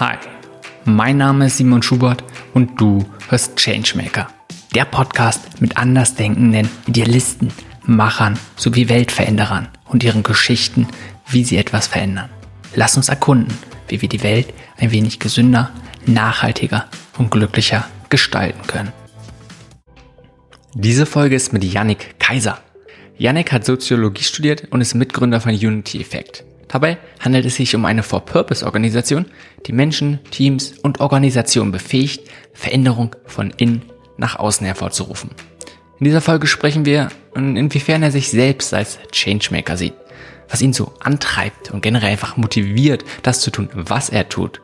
Hi, mein Name ist Simon Schubert und du hörst Changemaker. Der Podcast mit andersdenkenden Idealisten, Machern sowie Weltveränderern und ihren Geschichten, wie sie etwas verändern. Lass uns erkunden, wie wir die Welt ein wenig gesünder, nachhaltiger und glücklicher gestalten können. Diese Folge ist mit Yannick Kaiser. Yannick hat Soziologie studiert und ist Mitgründer von Unity Effect. Dabei handelt es sich um eine For-Purpose-Organisation, die Menschen, Teams und Organisationen befähigt, Veränderung von innen nach außen hervorzurufen. In dieser Folge sprechen wir, inwiefern er sich selbst als Changemaker sieht, was ihn so antreibt und generell einfach motiviert, das zu tun, was er tut.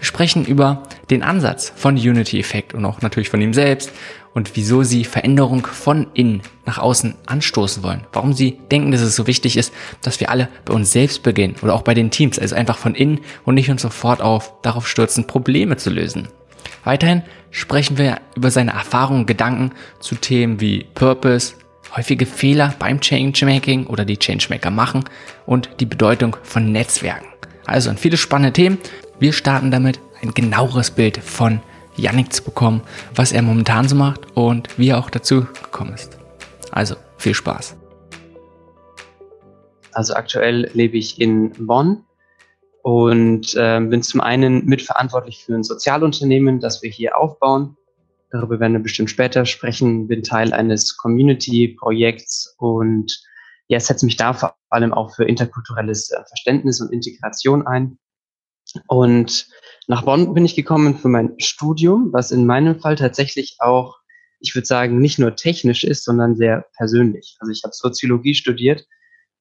Wir sprechen über den Ansatz von Unity Effect und auch natürlich von ihm selbst und wieso sie Veränderung von innen nach außen anstoßen wollen. Warum sie denken, dass es so wichtig ist, dass wir alle bei uns selbst beginnen oder auch bei den Teams, also einfach von innen und nicht uns sofort auf, darauf stürzen, Probleme zu lösen. Weiterhin sprechen wir über seine Erfahrungen und Gedanken zu Themen wie Purpose, häufige Fehler beim Changemaking oder die Changemaker machen und die Bedeutung von Netzwerken. Also viele spannende Themen. Wir starten damit, ein genaueres Bild von Yannick zu bekommen, was er momentan so macht und wie er auch dazu gekommen ist. Also viel Spaß. Also aktuell lebe ich in Bonn und äh, bin zum einen mitverantwortlich für ein Sozialunternehmen, das wir hier aufbauen. Darüber werden wir bestimmt später sprechen. Bin Teil eines Community-Projekts und ja, setze mich da vor allem auch für interkulturelles äh, Verständnis und Integration ein. Und nach Bonn bin ich gekommen für mein Studium, was in meinem Fall tatsächlich auch, ich würde sagen, nicht nur technisch ist, sondern sehr persönlich. Also ich habe Soziologie studiert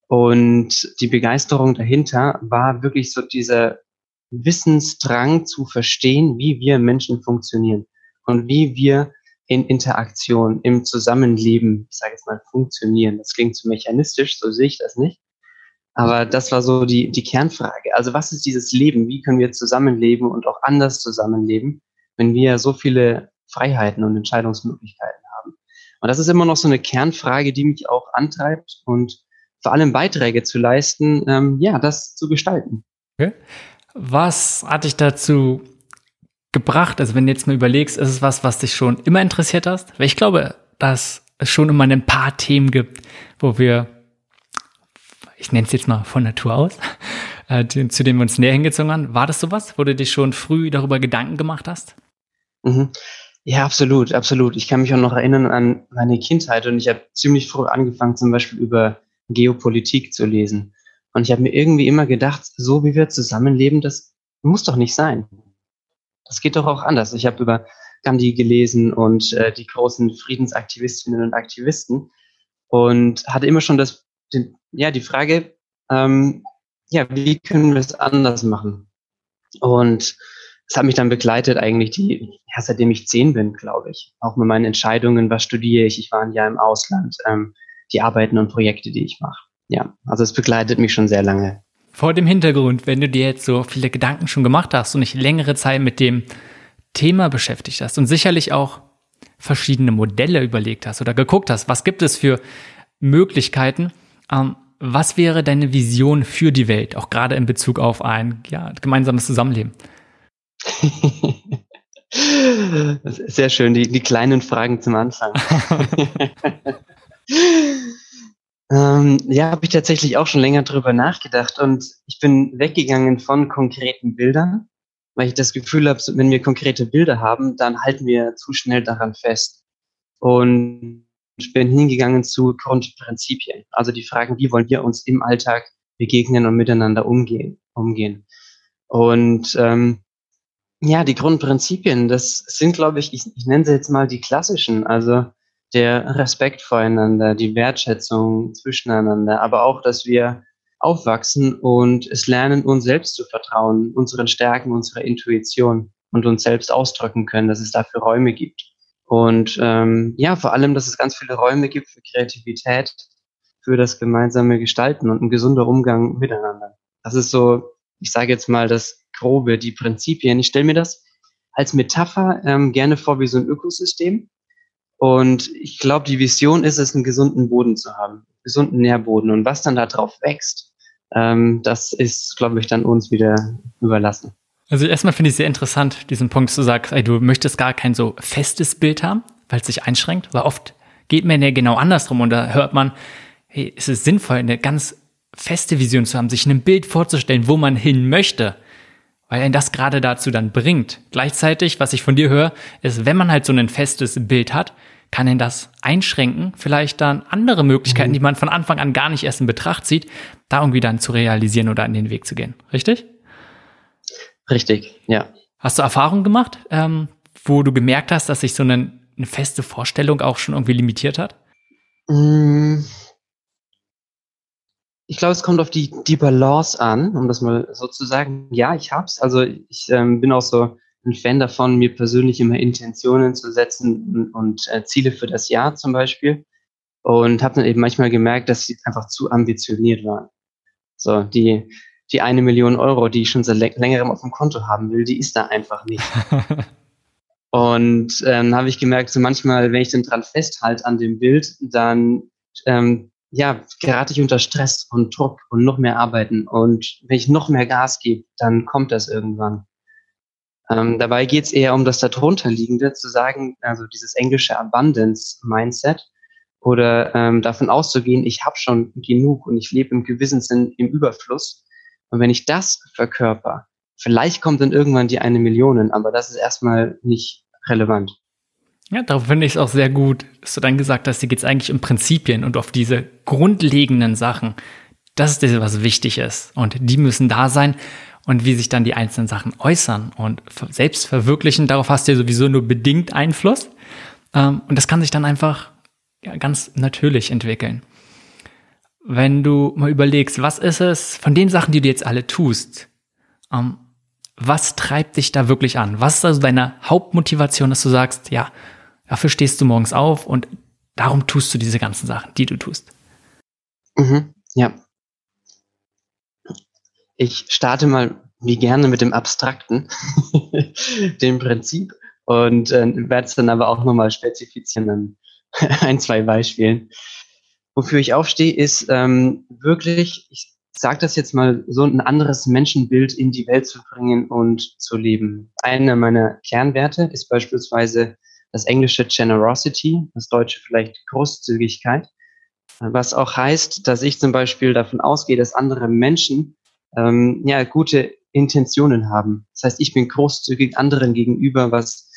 und die Begeisterung dahinter war wirklich so dieser Wissensdrang zu verstehen, wie wir Menschen funktionieren und wie wir in Interaktion, im Zusammenleben, ich sage jetzt mal, funktionieren. Das klingt zu mechanistisch, so sehe ich das nicht. Aber das war so die, die Kernfrage. Also was ist dieses Leben? Wie können wir zusammenleben und auch anders zusammenleben, wenn wir so viele Freiheiten und Entscheidungsmöglichkeiten haben? Und das ist immer noch so eine Kernfrage, die mich auch antreibt und vor allem Beiträge zu leisten, ähm, ja, das zu gestalten. Okay. Was hat dich dazu gebracht? Also wenn du jetzt mal überlegst, ist es was, was dich schon immer interessiert hast? Weil ich glaube, dass es schon immer ein paar Themen gibt, wo wir ich nenne es jetzt mal von Natur aus, äh, zu dem wir uns näher hingezogen haben. War das sowas, wo du dich schon früh darüber Gedanken gemacht hast? Mhm. Ja, absolut, absolut. Ich kann mich auch noch erinnern an meine Kindheit und ich habe ziemlich früh angefangen, zum Beispiel über Geopolitik zu lesen. Und ich habe mir irgendwie immer gedacht, so wie wir zusammenleben, das muss doch nicht sein. Das geht doch auch anders. Ich habe über Gandhi gelesen und äh, die großen Friedensaktivistinnen und Aktivisten und hatte immer schon das den, ja, die Frage, ähm, ja, wie können wir es anders machen? Und es hat mich dann begleitet eigentlich die, ja, seitdem ich zehn bin, glaube ich. Auch mit meinen Entscheidungen, was studiere ich, ich war ein Jahr im Ausland, ähm, die Arbeiten und Projekte, die ich mache. Ja, also es begleitet mich schon sehr lange. Vor dem Hintergrund, wenn du dir jetzt so viele Gedanken schon gemacht hast und dich längere Zeit mit dem Thema beschäftigt hast und sicherlich auch verschiedene Modelle überlegt hast oder geguckt hast, was gibt es für Möglichkeiten, ähm, was wäre deine Vision für die Welt, auch gerade in Bezug auf ein ja, gemeinsames Zusammenleben? Sehr schön, die, die kleinen Fragen zum Anfang. ähm, ja, habe ich tatsächlich auch schon länger drüber nachgedacht und ich bin weggegangen von konkreten Bildern, weil ich das Gefühl habe, wenn wir konkrete Bilder haben, dann halten wir zu schnell daran fest. Und ich bin hingegangen zu Grundprinzipien. Also die Fragen, wie wollen wir uns im Alltag begegnen und miteinander umgehen. umgehen. Und ähm, ja, die Grundprinzipien, das sind, glaube ich, ich, ich nenne sie jetzt mal die klassischen. Also der Respekt voreinander, die Wertschätzung zwischeneinander, aber auch, dass wir aufwachsen und es lernen, uns selbst zu vertrauen, unseren Stärken, unserer Intuition und uns selbst ausdrücken können, dass es dafür Räume gibt. Und ähm, ja, vor allem, dass es ganz viele Räume gibt für Kreativität, für das gemeinsame Gestalten und ein gesunder Umgang miteinander. Das ist so, ich sage jetzt mal das Grobe, die Prinzipien. Ich stelle mir das als Metapher ähm, gerne vor wie so ein Ökosystem. Und ich glaube, die Vision ist es, einen gesunden Boden zu haben, einen gesunden Nährboden. Und was dann da drauf wächst, ähm, das ist, glaube ich, dann uns wieder überlassen. Also erstmal finde ich sehr interessant, diesen Punkt zu sagen, ey, du möchtest gar kein so festes Bild haben, weil es sich einschränkt, weil oft geht man ja genau andersrum und da hört man, hey, es ist sinnvoll, eine ganz feste Vision zu haben, sich ein Bild vorzustellen, wo man hin möchte, weil ihn das gerade dazu dann bringt. Gleichzeitig, was ich von dir höre, ist, wenn man halt so ein festes Bild hat, kann ihn das einschränken, vielleicht dann andere Möglichkeiten, mhm. die man von Anfang an gar nicht erst in Betracht zieht, da irgendwie dann zu realisieren oder an den Weg zu gehen. Richtig? Richtig, ja. Hast du Erfahrungen gemacht, ähm, wo du gemerkt hast, dass sich so eine, eine, feste Vorstellung auch schon irgendwie limitiert hat? Mm. Ich glaube, es kommt auf die, die Balance an, um das mal so zu sagen. Ja, ich hab's. Also ich ähm, bin auch so ein Fan davon, mir persönlich immer Intentionen zu setzen und, und äh, Ziele für das Jahr zum Beispiel. Und habe dann eben manchmal gemerkt, dass sie einfach zu ambitioniert waren. So, die, die eine Million Euro, die ich schon seit längerem auf dem Konto haben will, die ist da einfach nicht. und ähm, habe ich gemerkt, so manchmal, wenn ich dann dran festhalte an dem Bild, dann ähm, ja, gerate ich unter Stress und Druck und noch mehr arbeiten. Und wenn ich noch mehr Gas gebe, dann kommt das irgendwann. Ähm, dabei geht es eher um das darunterliegende, zu sagen, also dieses englische Abundance-Mindset oder ähm, davon auszugehen, ich habe schon genug und ich lebe im gewissen Sinn im Überfluss. Und wenn ich das verkörper, vielleicht kommt dann irgendwann die eine Million, aber das ist erstmal nicht relevant. Ja, darauf finde ich es auch sehr gut, dass du dann gesagt hast, hier geht es eigentlich um Prinzipien und auf diese grundlegenden Sachen. Das ist das, was wichtig ist. Und die müssen da sein und wie sich dann die einzelnen Sachen äußern und selbst verwirklichen, darauf hast du ja sowieso nur bedingt Einfluss. Ähm, und das kann sich dann einfach ganz natürlich entwickeln. Wenn du mal überlegst, was ist es von den Sachen, die du jetzt alle tust, ähm, was treibt dich da wirklich an? Was ist also deine Hauptmotivation, dass du sagst, ja, dafür stehst du morgens auf und darum tust du diese ganzen Sachen, die du tust? Mhm, ja, ich starte mal wie gerne mit dem Abstrakten, dem Prinzip und äh, werde es dann aber auch nochmal spezifizieren an ein, zwei Beispielen. Wofür ich aufstehe, ist ähm, wirklich, ich sage das jetzt mal, so ein anderes Menschenbild in die Welt zu bringen und zu leben. Eine meiner Kernwerte ist beispielsweise das englische Generosity, das deutsche vielleicht Großzügigkeit, was auch heißt, dass ich zum Beispiel davon ausgehe, dass andere Menschen ähm, ja, gute Intentionen haben. Das heißt, ich bin großzügig anderen gegenüber, was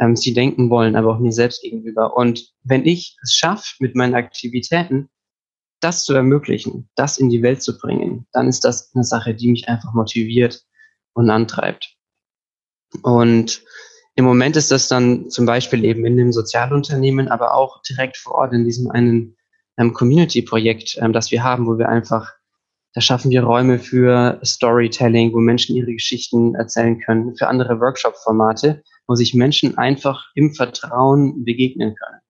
ähm, sie denken wollen, aber auch mir selbst gegenüber. Und wenn ich es schaffe, mit meinen Aktivitäten das zu ermöglichen, das in die Welt zu bringen, dann ist das eine Sache, die mich einfach motiviert und antreibt. Und im Moment ist das dann zum Beispiel eben in dem Sozialunternehmen, aber auch direkt vor Ort in diesem einen ähm, Community-Projekt, ähm, das wir haben, wo wir einfach da schaffen wir Räume für Storytelling, wo Menschen ihre Geschichten erzählen können, für andere Workshop-Formate, wo sich Menschen einfach im Vertrauen begegnen können.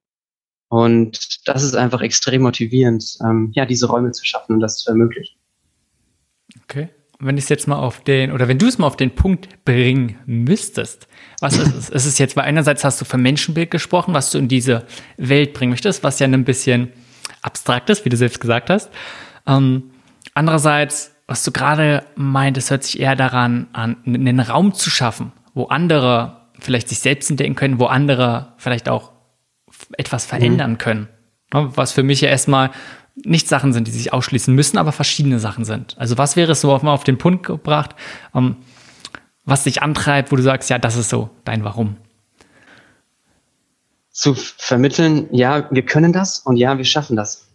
Und das ist einfach extrem motivierend, ähm, ja, diese Räume zu schaffen und das zu ermöglichen. Okay. Wenn ich es jetzt mal auf den, oder wenn du es mal auf den Punkt bringen müsstest, was ist es? es jetzt, weil einerseits hast du für Menschenbild gesprochen, was du in diese Welt bringen möchtest, was ja ein bisschen abstrakt ist, wie du selbst gesagt hast. Ähm, Andererseits, was du gerade meintest, hört sich eher daran an, einen Raum zu schaffen, wo andere vielleicht sich selbst entdecken können, wo andere vielleicht auch etwas verändern mhm. können. Was für mich ja erstmal nicht Sachen sind, die sich ausschließen müssen, aber verschiedene Sachen sind. Also was wäre es so mal auf den Punkt gebracht, ähm, was dich antreibt, wo du sagst, ja, das ist so dein Warum? Zu vermitteln, ja, wir können das und ja, wir schaffen das.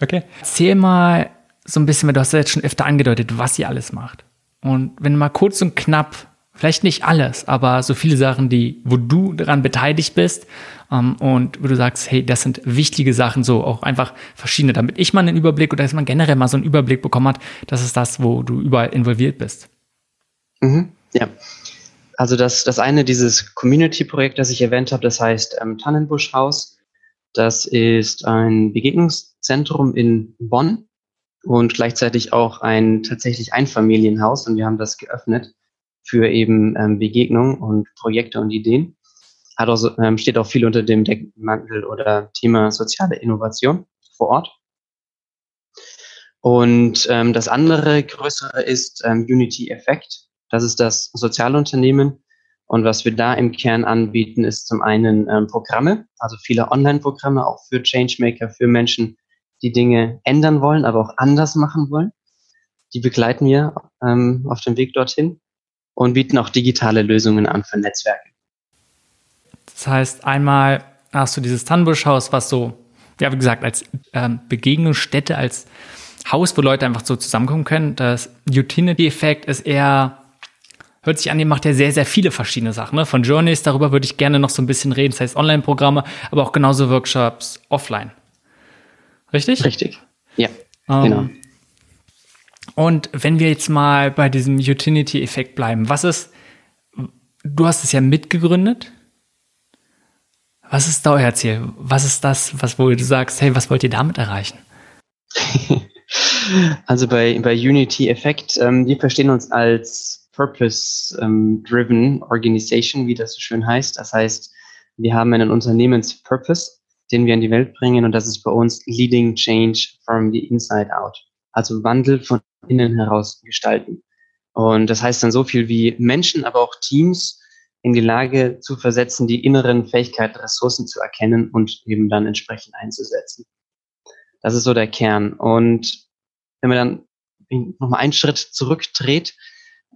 Okay. Erzähl mal so ein bisschen, weil du hast ja jetzt schon öfter angedeutet, was ihr alles macht. Und wenn du mal kurz und knapp, vielleicht nicht alles, aber so viele Sachen, die, wo du daran beteiligt bist ähm, und wo du sagst, hey, das sind wichtige Sachen, so auch einfach verschiedene, damit ich mal einen Überblick oder dass man generell mal so einen Überblick bekommen hat, das ist das, wo du überall involviert bist. Mhm, ja. Also das, das eine, dieses Community-Projekt, das ich erwähnt habe, das heißt ähm, Tannenbuschhaus. Das ist ein Begegnungszentrum in Bonn und gleichzeitig auch ein tatsächlich Einfamilienhaus und wir haben das geöffnet für eben ähm, Begegnungen und Projekte und Ideen. Hat auch, ähm, steht auch viel unter dem Deckmantel oder Thema soziale Innovation vor Ort. Und ähm, das andere größere ist ähm, Unity Effect. Das ist das Sozialunternehmen. Und was wir da im Kern anbieten, ist zum einen ähm, Programme, also viele Online-Programme, auch für Changemaker, für Menschen, die Dinge ändern wollen, aber auch anders machen wollen. Die begleiten wir ähm, auf dem Weg dorthin und bieten auch digitale Lösungen an für Netzwerke. Das heißt, einmal hast du dieses Tannenbuschhaus, was so, ja, wie gesagt, als ähm, Begegnungsstätte, als Haus, wo Leute einfach so zusammenkommen können. Das Utility-Effekt ist eher, hört sich an, ihr macht ja sehr, sehr viele verschiedene Sachen. Ne? Von Journeys, darüber würde ich gerne noch so ein bisschen reden. Das heißt Online-Programme, aber auch genauso Workshops offline. Richtig? Richtig. Ja, ähm, genau. Und wenn wir jetzt mal bei diesem Utility-Effekt bleiben, was ist, du hast es ja mitgegründet. Was ist da euer Ziel? Was ist das, was wo du sagst, hey, was wollt ihr damit erreichen? Also bei, bei Unity Effect, ähm, wir verstehen uns als Purpose-Driven ähm, Organization, wie das so schön heißt. Das heißt, wir haben einen Unternehmenspurpose, den wir in die Welt bringen und das ist bei uns Leading Change from the Inside Out. Also Wandel von innen heraus gestalten. Und das heißt dann so viel wie Menschen, aber auch Teams in die Lage zu versetzen, die inneren Fähigkeiten, Ressourcen zu erkennen und eben dann entsprechend einzusetzen. Das ist so der Kern. Und wenn man dann nochmal einen Schritt zurückdreht,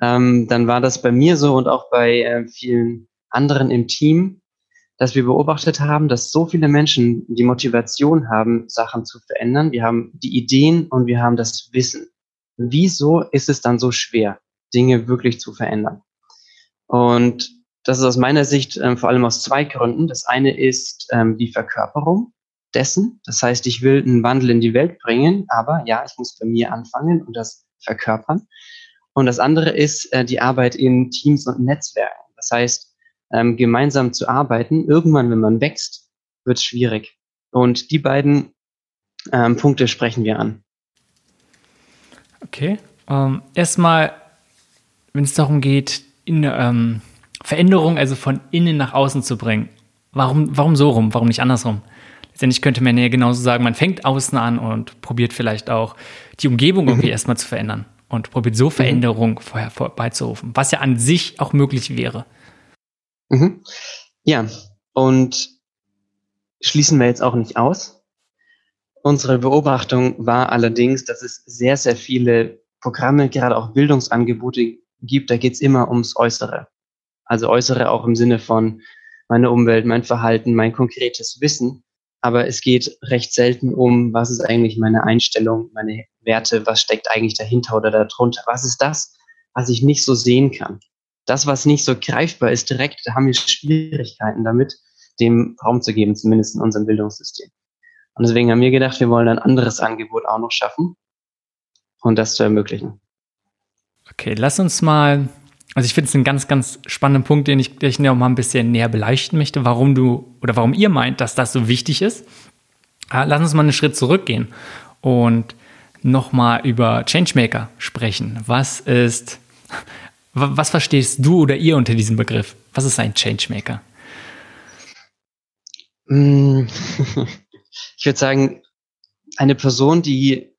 ähm, dann war das bei mir so und auch bei äh, vielen anderen im Team, dass wir beobachtet haben, dass so viele Menschen die Motivation haben, Sachen zu verändern. Wir haben die Ideen und wir haben das Wissen. Wieso ist es dann so schwer, Dinge wirklich zu verändern? Und das ist aus meiner Sicht ähm, vor allem aus zwei Gründen. Das eine ist ähm, die Verkörperung dessen. Das heißt, ich will einen Wandel in die Welt bringen, aber ja, ich muss bei mir anfangen und das verkörpern. Und das andere ist äh, die Arbeit in Teams und Netzwerken. Das heißt, ähm, gemeinsam zu arbeiten. Irgendwann, wenn man wächst, wird es schwierig. Und die beiden ähm, Punkte sprechen wir an. Okay. Ähm, erstmal, wenn es darum geht, in, ähm, Veränderung also von innen nach außen zu bringen. Warum, warum so rum? Warum nicht andersrum? Denn ich könnte mir näher genauso sagen, man fängt außen an und probiert vielleicht auch die Umgebung irgendwie mhm. erstmal zu verändern und probiert so mhm. Veränderung mhm. vorher vorbeizurufen, was ja an sich auch möglich wäre. Mhm. Ja, und schließen wir jetzt auch nicht aus. Unsere Beobachtung war allerdings, dass es sehr, sehr viele Programme, gerade auch Bildungsangebote gibt, da geht es immer ums Äußere. Also Äußere auch im Sinne von meine Umwelt, mein Verhalten, mein konkretes Wissen aber es geht recht selten um, was ist eigentlich meine Einstellung, meine Werte, was steckt eigentlich dahinter oder darunter, was ist das, was ich nicht so sehen kann. Das, was nicht so greifbar ist direkt, da haben wir Schwierigkeiten damit, dem Raum zu geben, zumindest in unserem Bildungssystem. Und deswegen haben wir gedacht, wir wollen ein anderes Angebot auch noch schaffen und das zu ermöglichen. Okay, lass uns mal also ich finde es einen ganz, ganz spannenden Punkt, den ich, den ich noch mal ein bisschen näher beleuchten möchte, warum du oder warum ihr meint, dass das so wichtig ist. Ah, lass uns mal einen Schritt zurückgehen und nochmal über Changemaker sprechen. Was ist, was verstehst du oder ihr unter diesem Begriff? Was ist ein Changemaker? Ich würde sagen, eine Person, die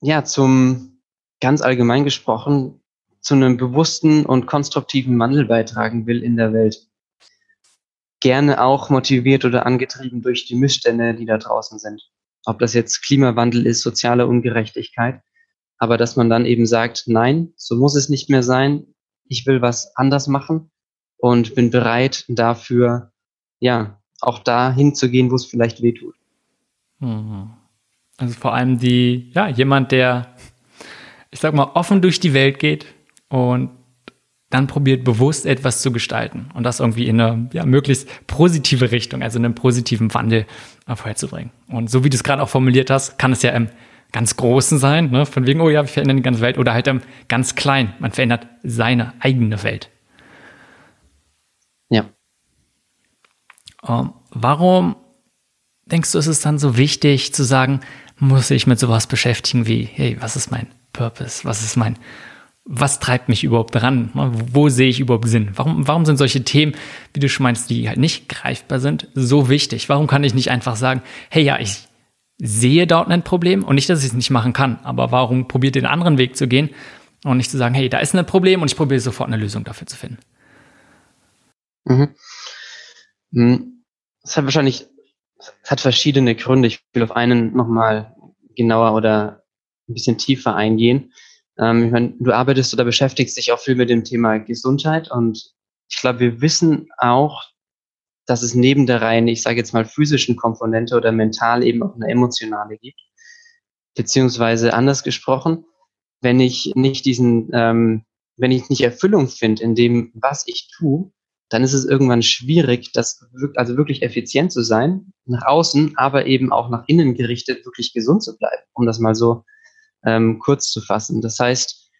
ja zum ganz allgemein gesprochen zu einem bewussten und konstruktiven Wandel beitragen will in der Welt. Gerne auch motiviert oder angetrieben durch die Missstände, die da draußen sind. Ob das jetzt Klimawandel ist, soziale Ungerechtigkeit, aber dass man dann eben sagt, nein, so muss es nicht mehr sein. Ich will was anders machen und bin bereit dafür, ja, auch da hinzugehen, wo es vielleicht weh tut. Mhm. Also vor allem die, ja, jemand, der, ich sag mal, offen durch die Welt geht, und dann probiert bewusst etwas zu gestalten und das irgendwie in eine ja, möglichst positive Richtung, also in einen positiven Wandel vorherzubringen. Und so wie du es gerade auch formuliert hast, kann es ja im ganz Großen sein, ne? von wegen, oh ja, wir verändern die ganze Welt, oder halt im ganz Klein, man verändert seine eigene Welt. Ja. Um, ähm, warum denkst du, ist es dann so wichtig zu sagen, muss ich mit sowas beschäftigen wie, hey, was ist mein Purpose, was ist mein was treibt mich überhaupt dran? Wo sehe ich überhaupt Sinn? Warum, warum sind solche Themen, wie du schon meinst, die halt nicht greifbar sind, so wichtig? Warum kann ich nicht einfach sagen, hey ja, ich sehe dort ein Problem und nicht, dass ich es nicht machen kann, aber warum probiert den anderen Weg zu gehen, Und nicht zu sagen, hey, da ist ein Problem und ich probiere sofort eine Lösung dafür zu finden. Mhm. Hm. Es hat wahrscheinlich, es hat verschiedene Gründe. Ich will auf einen nochmal genauer oder ein bisschen tiefer eingehen. Ähm, ich meine, du arbeitest oder beschäftigst dich auch viel mit dem Thema Gesundheit und ich glaube, wir wissen auch, dass es neben der rein, ich sage jetzt mal, physischen Komponente oder mental eben auch eine emotionale gibt. Beziehungsweise anders gesprochen, wenn ich nicht diesen, ähm, wenn ich nicht Erfüllung finde in dem, was ich tue, dann ist es irgendwann schwierig, das also wirklich effizient zu sein, nach außen, aber eben auch nach innen gerichtet, wirklich gesund zu bleiben, um das mal so ähm, kurz zu fassen. Das heißt,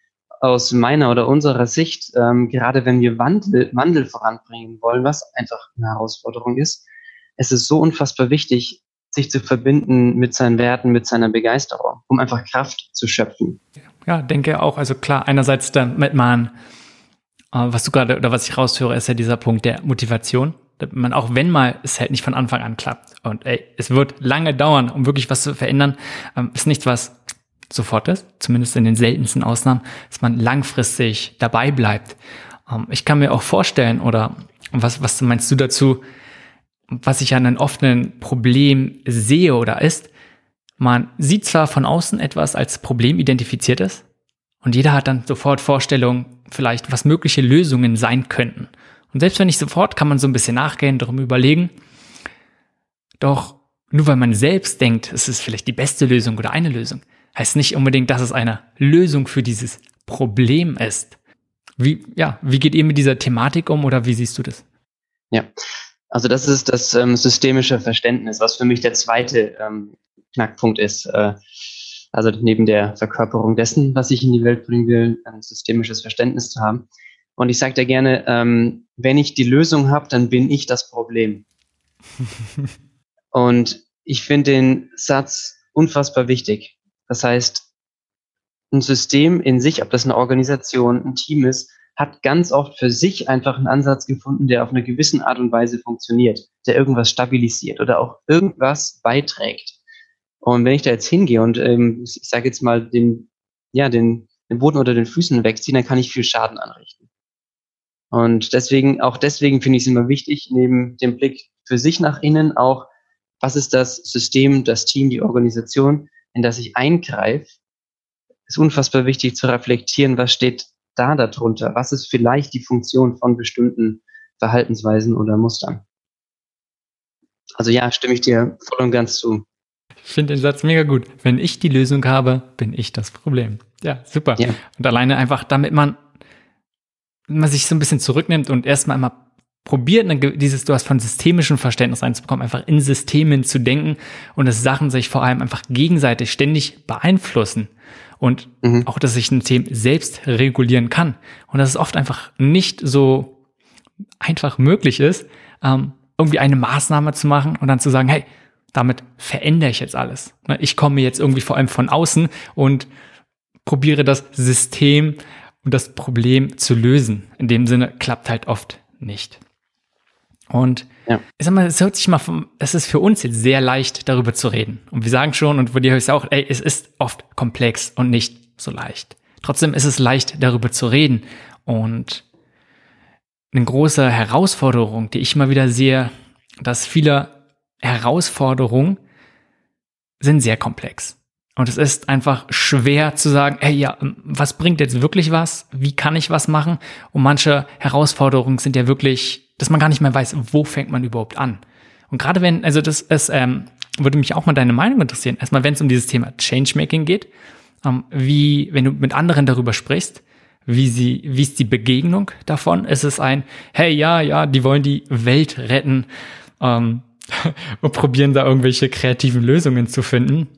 aus meiner oder unserer Sicht, ähm, gerade wenn wir Wandel, Wandel voranbringen wollen, was einfach eine Herausforderung ist, es ist so unfassbar wichtig, sich zu verbinden mit seinen Werten, mit seiner Begeisterung, um einfach Kraft zu schöpfen. Ja, denke auch. Also klar, einerseits damit man, was du gerade oder was ich raushöre, ist ja dieser Punkt der Motivation. Man auch wenn mal es halt nicht von Anfang an klappt und ey, es wird lange dauern, um wirklich was zu verändern, ähm, ist nichts, was sofort ist, zumindest in den seltensten Ausnahmen, dass man langfristig dabei bleibt. Ähm, ich kann mir auch vorstellen, oder was, was meinst du dazu, was ich an einem offenen Problem sehe oder ist, man sieht zwar von außen etwas als Problem identifiziert ist und jeder hat dann sofort Vorstellungen, vielleicht was mögliche Lösungen sein könnten. Und selbst wenn nicht sofort, kann man so ein bisschen nachgehen, darum überlegen. Doch nur weil man selbst denkt, es ist vielleicht die beste Lösung oder eine Lösung, heißt nicht unbedingt, dass es eine Lösung für dieses Problem ist. Wie, ja, wie geht ihr mit dieser Thematik um oder wie siehst du das? Ja, also das ist das ähm, systemische Verständnis, was für mich der zweite ähm, Knackpunkt ist. Äh, also neben der Verkörperung dessen, was ich in die Welt bringen will, ein systemisches Verständnis zu haben. Und ich sage dir gerne, ähm, wenn ich die Lösung habe, dann bin ich das Problem. Und ich finde den Satz unfassbar wichtig. Das heißt, ein System in sich, ob das eine Organisation, ein Team ist, hat ganz oft für sich einfach einen Ansatz gefunden, der auf eine gewisse Art und Weise funktioniert, der irgendwas stabilisiert oder auch irgendwas beiträgt. Und wenn ich da jetzt hingehe und ähm, ich sage jetzt mal den, ja, den, den Boden unter den Füßen wegziehen, dann kann ich viel Schaden anrichten. Und deswegen, auch deswegen finde ich es immer wichtig, neben dem Blick für sich nach innen auch, was ist das System, das Team, die Organisation, in das ich eingreife, ist unfassbar wichtig zu reflektieren, was steht da darunter? Was ist vielleicht die Funktion von bestimmten Verhaltensweisen oder Mustern? Also ja, stimme ich dir voll und ganz zu. Ich finde den Satz mega gut. Wenn ich die Lösung habe, bin ich das Problem. Ja, super. Ja. Und alleine einfach, damit man, man sich so ein bisschen zurücknimmt und erstmal einmal probiert, dieses, du hast von systemischem Verständnis reinzubekommen, einfach in Systemen zu denken und dass Sachen sich vor allem einfach gegenseitig ständig beeinflussen und mhm. auch, dass sich ein System selbst regulieren kann und dass es oft einfach nicht so einfach möglich ist, ähm, irgendwie eine Maßnahme zu machen und dann zu sagen, hey, damit verändere ich jetzt alles. Ne, ich komme jetzt irgendwie vor allem von außen und probiere das System und das Problem zu lösen. In dem Sinne klappt halt oft nicht. Und ja. ich sag mal, es hört sich mal vom, es ist für uns jetzt sehr leicht, darüber zu reden. Und wir sagen schon, und wo dir höre ich auch, ey, es ist oft komplex und nicht so leicht. Trotzdem ist es leicht, darüber zu reden. Und eine große Herausforderung, die ich immer wieder sehe, dass viele Herausforderungen sind sehr komplex. Und es ist einfach schwer zu sagen, hey, ja, was bringt jetzt wirklich was? Wie kann ich was machen? Und manche Herausforderungen sind ja wirklich dass man gar nicht mehr weiß, wo fängt man überhaupt an. Und gerade wenn, also das ist, ähm, würde mich auch mal deine Meinung interessieren. Erstmal, wenn es um dieses Thema Changemaking geht, ähm, wie, wenn du mit anderen darüber sprichst, wie sie, wie ist die Begegnung davon? Ist es ein, hey, ja, ja, die wollen die Welt retten ähm, und probieren da irgendwelche kreativen Lösungen zu finden?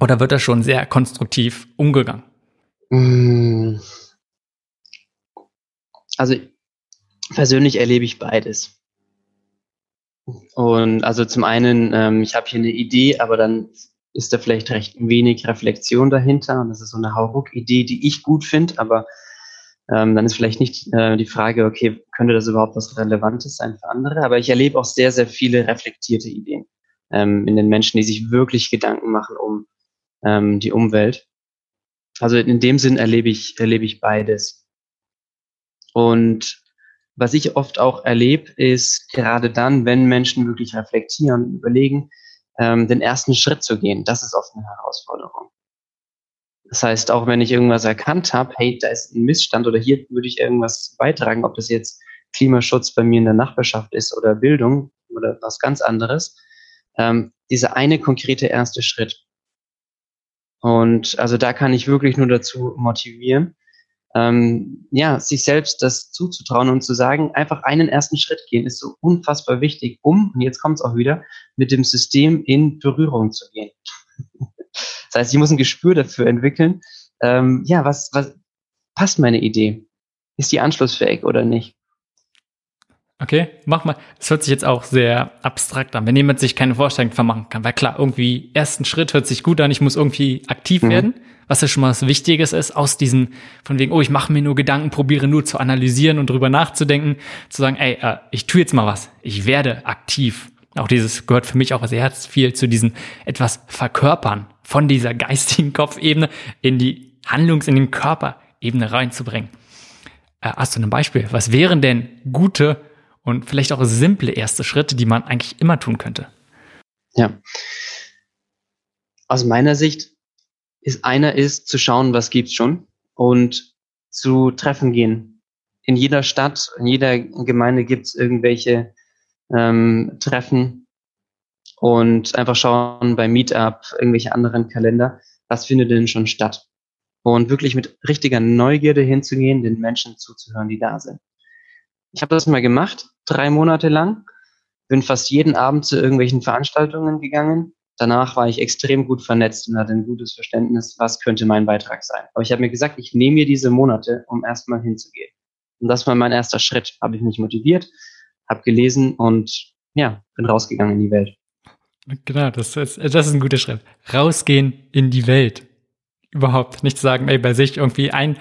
Oder wird das schon sehr konstruktiv umgegangen? Mm. Also persönlich erlebe ich beides. Und also zum einen, ähm, ich habe hier eine Idee, aber dann ist da vielleicht recht wenig Reflexion dahinter. Und das ist so eine Hauruck-Idee, die ich gut finde, aber ähm, dann ist vielleicht nicht äh, die Frage, okay, könnte das überhaupt was Relevantes sein für andere? Aber ich erlebe auch sehr, sehr viele reflektierte Ideen ähm, in den Menschen, die sich wirklich Gedanken machen um ähm, die Umwelt. Also in dem Sinn erlebe ich, erlebe ich beides. Und was ich oft auch erlebe, ist gerade dann, wenn Menschen wirklich reflektieren, überlegen, ähm, den ersten Schritt zu gehen. Das ist oft eine Herausforderung. Das heißt, auch wenn ich irgendwas erkannt habe, hey, da ist ein Missstand oder hier würde ich irgendwas beitragen, ob das jetzt Klimaschutz bei mir in der Nachbarschaft ist oder Bildung oder was ganz anderes, ähm, dieser eine konkrete erste Schritt. Und also da kann ich wirklich nur dazu motivieren, ähm, ja, sich selbst das zuzutrauen und zu sagen, einfach einen ersten Schritt gehen, ist so unfassbar wichtig, um, und jetzt kommt es auch wieder, mit dem System in Berührung zu gehen. Das heißt, ich muss ein Gespür dafür entwickeln, ähm, ja, was, was passt meine Idee? Ist die anschlussfähig oder nicht? Okay, mach mal. Das hört sich jetzt auch sehr abstrakt an, wenn jemand sich keine Vorstellung vermachen kann. Weil klar, irgendwie ersten Schritt hört sich gut an, ich muss irgendwie aktiv mhm. werden, was ja schon mal was Wichtiges ist, aus diesen, von wegen, oh, ich mache mir nur Gedanken, probiere nur zu analysieren und drüber nachzudenken, zu sagen, ey, äh, ich tue jetzt mal was, ich werde aktiv. Auch dieses gehört für mich auch sehr viel zu diesen etwas verkörpern, von dieser geistigen Kopfebene in die Handlungs-, in den Körperebene reinzubringen. Äh, hast du ein Beispiel? Was wären denn gute und vielleicht auch simple erste Schritte, die man eigentlich immer tun könnte? Ja. Aus meiner Sicht ist einer ist zu schauen, was gibt's schon und zu Treffen gehen. In jeder Stadt, in jeder Gemeinde gibt's irgendwelche ähm, Treffen und einfach schauen bei Meetup, irgendwelche anderen Kalender, was findet denn schon statt? Und wirklich mit richtiger Neugierde hinzugehen, den Menschen zuzuhören, die da sind. Ich habe das mal gemacht, drei Monate lang. Bin fast jeden Abend zu irgendwelchen Veranstaltungen gegangen. Danach war ich extrem gut vernetzt und hatte ein gutes Verständnis, was könnte mein Beitrag sein. Aber ich habe mir gesagt, ich nehme mir diese Monate, um erstmal hinzugehen. Und das war mein erster Schritt. Habe ich mich motiviert, habe gelesen und ja, bin rausgegangen in die Welt. Genau, das ist, das ist ein guter Schritt. Rausgehen in die Welt. Überhaupt nicht sagen, ey, bei sich irgendwie ein,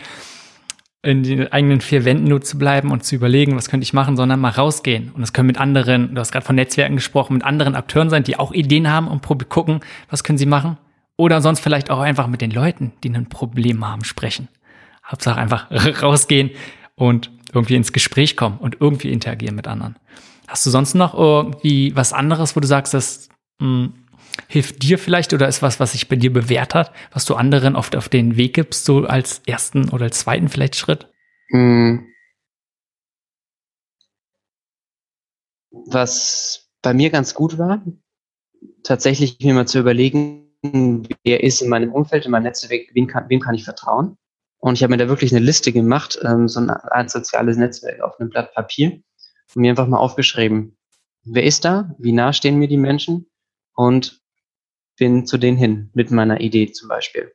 in den eigenen vier Wänden nur zu bleiben und zu überlegen, was könnte ich machen, sondern mal rausgehen. Und das können mit anderen, du hast gerade von Netzwerken gesprochen, mit anderen Akteuren sein, die auch Ideen haben und gucken, was können sie machen. Oder sonst vielleicht auch einfach mit den Leuten, die ein Problem haben, sprechen. Hauptsache einfach rausgehen und irgendwie ins Gespräch kommen und irgendwie interagieren mit anderen. Hast du sonst noch irgendwie was anderes, wo du sagst, das hm, hilft dir vielleicht oder ist was, was sich bei dir bewährt hat, was du anderen oft auf den Weg gibst, so als ersten oder als zweiten vielleicht Schritt? Hm. Was bei mir ganz gut war, tatsächlich mir mal zu überlegen, wer ist in meinem Umfeld, in meinem Netzwerk, wem kann, wem kann ich vertrauen? Und ich habe mir da wirklich eine Liste gemacht, ähm, so ein soziales Netzwerk auf einem Blatt Papier und mir einfach mal aufgeschrieben, wer ist da, wie nah stehen mir die Menschen und bin zu denen hin mit meiner Idee zum Beispiel.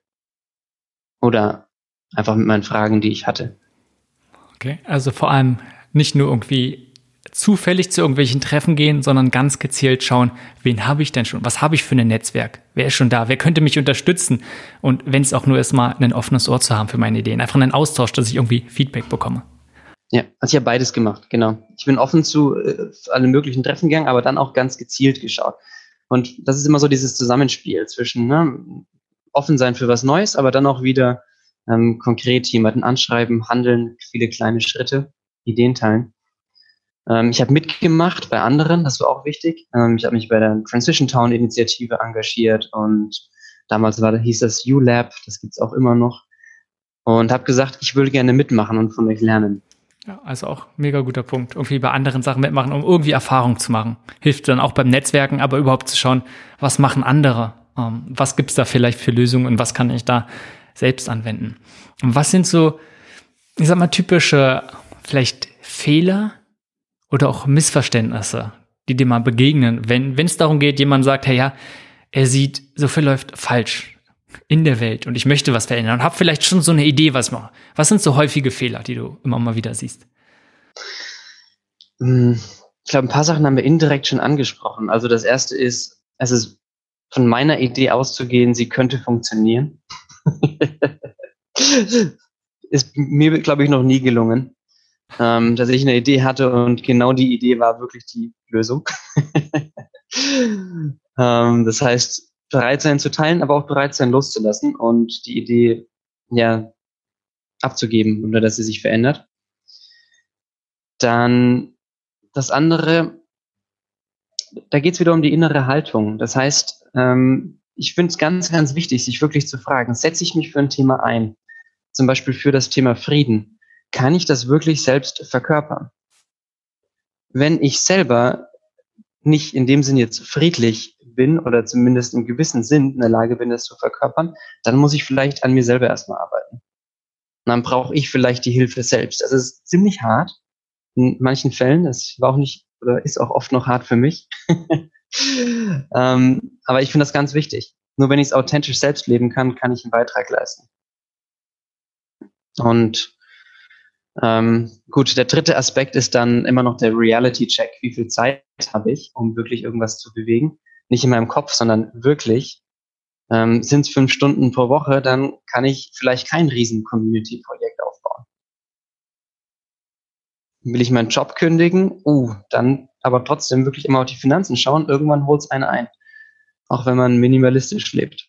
Oder einfach mit meinen Fragen, die ich hatte. Okay, also vor allem nicht nur irgendwie zufällig zu irgendwelchen Treffen gehen, sondern ganz gezielt schauen, wen habe ich denn schon? Was habe ich für ein Netzwerk? Wer ist schon da? Wer könnte mich unterstützen? Und wenn es auch nur ist, mal ein offenes Ohr zu haben für meine Ideen. Einfach einen Austausch, dass ich irgendwie Feedback bekomme. Ja, also ich habe beides gemacht, genau. Ich bin offen zu äh, allen möglichen Treffen gegangen, aber dann auch ganz gezielt geschaut. Und das ist immer so dieses Zusammenspiel zwischen ne, offen sein für was Neues, aber dann auch wieder ähm, konkret jemanden anschreiben, handeln, viele kleine Schritte, Ideen teilen. Ähm, ich habe mitgemacht bei anderen, das war auch wichtig. Ähm, ich habe mich bei der Transition Town Initiative engagiert und damals war, hieß das U-Lab, das gibt's auch immer noch. Und habe gesagt, ich würde gerne mitmachen und von euch lernen. Ja, also auch mega guter Punkt. Irgendwie bei anderen Sachen mitmachen, um irgendwie Erfahrung zu machen. Hilft dann auch beim Netzwerken, aber überhaupt zu schauen, was machen andere? Ähm, was gibt's da vielleicht für Lösungen und was kann ich da selbst anwenden? Und was sind so, ich sag mal, typische vielleicht Fehler oder auch Missverständnisse, die dir mal begegnen, wenn es darum geht, jemand sagt, hey ja, er sieht, so viel läuft falsch in der Welt und ich möchte was verändern und habe vielleicht schon so eine Idee, was mache. Was sind so häufige Fehler, die du immer mal wieder siehst? Hm, ich glaube, ein paar Sachen haben wir indirekt schon angesprochen. Also das erste ist, es ist von meiner Idee auszugehen, sie könnte funktionieren. ist mir, glaube ich, noch nie gelungen. Ähm, dass ich eine Idee hatte und genau die Idee war wirklich die Lösung. ähm, das heißt, bereit sein zu teilen, aber auch bereit sein loszulassen und die Idee ja, abzugeben oder dass sie sich verändert. Dann das andere, da geht es wieder um die innere Haltung. Das heißt, ähm, ich finde es ganz, ganz wichtig, sich wirklich zu fragen, setze ich mich für ein Thema ein? Zum Beispiel für das Thema Frieden. Kann ich das wirklich selbst verkörpern? Wenn ich selber nicht in dem Sinn jetzt friedlich bin oder zumindest im gewissen Sinn in der Lage bin, das zu verkörpern, dann muss ich vielleicht an mir selber erstmal arbeiten. Und dann brauche ich vielleicht die Hilfe selbst. Das ist ziemlich hart in manchen Fällen. Das war auch nicht oder ist auch oft noch hart für mich. ähm, aber ich finde das ganz wichtig. Nur wenn ich es authentisch selbst leben kann, kann ich einen Beitrag leisten. Und ähm, gut, der dritte Aspekt ist dann immer noch der Reality-Check. Wie viel Zeit habe ich, um wirklich irgendwas zu bewegen? Nicht in meinem Kopf, sondern wirklich. Ähm, Sind es fünf Stunden pro Woche, dann kann ich vielleicht kein riesen Community-Projekt aufbauen. Will ich meinen Job kündigen? Uh, dann aber trotzdem wirklich immer auf die Finanzen schauen. Irgendwann holt es einen ein. Auch wenn man minimalistisch lebt.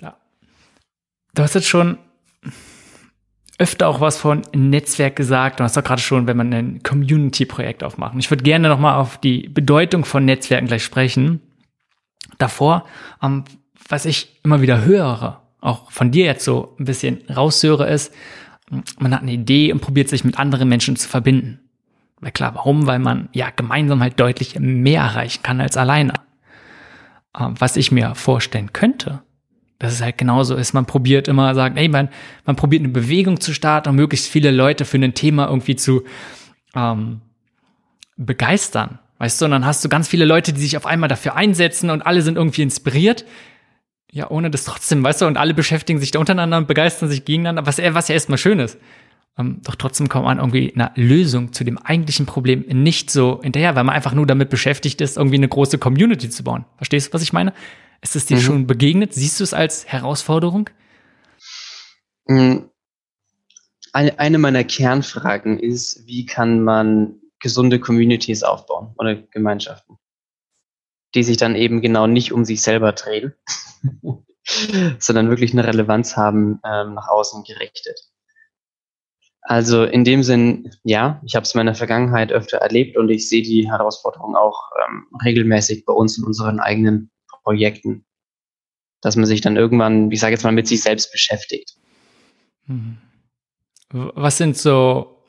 Ja. Du hast jetzt schon öfter auch was von Netzwerk gesagt. Du hast doch gerade schon, wenn man ein Community-Projekt aufmacht. Ich würde gerne nochmal auf die Bedeutung von Netzwerken gleich sprechen. Davor, ähm, was ich immer wieder höre, auch von dir jetzt so ein bisschen raushöre, ist, man hat eine Idee und probiert sich mit anderen Menschen zu verbinden. Weil klar, warum? Weil man ja gemeinsam halt deutlich mehr erreichen kann als alleine. Ähm, was ich mir vorstellen könnte, dass es halt genauso ist. Man probiert immer sagen, ey, man, man probiert eine Bewegung zu starten und möglichst viele Leute für ein Thema irgendwie zu ähm, begeistern. Weißt du, und dann hast du ganz viele Leute, die sich auf einmal dafür einsetzen und alle sind irgendwie inspiriert. Ja, ohne das trotzdem, weißt du, und alle beschäftigen sich da untereinander und begeistern sich gegeneinander, was, was ja erstmal schön ist. Ähm, doch trotzdem kommt man irgendwie einer Lösung zu dem eigentlichen Problem nicht so hinterher, weil man einfach nur damit beschäftigt ist, irgendwie eine große Community zu bauen. Verstehst du, was ich meine? Ist es dir mhm. schon begegnet? Siehst du es als Herausforderung? Eine, eine meiner Kernfragen ist, wie kann man gesunde Communities aufbauen oder Gemeinschaften, die sich dann eben genau nicht um sich selber drehen, sondern wirklich eine Relevanz haben, ähm, nach außen gerichtet. Also in dem Sinn, ja, ich habe es in meiner Vergangenheit öfter erlebt und ich sehe die Herausforderung auch ähm, regelmäßig bei uns in unseren eigenen Projekten. Dass man sich dann irgendwann, ich sage jetzt mal, mit sich selbst beschäftigt. Mhm. Was sind so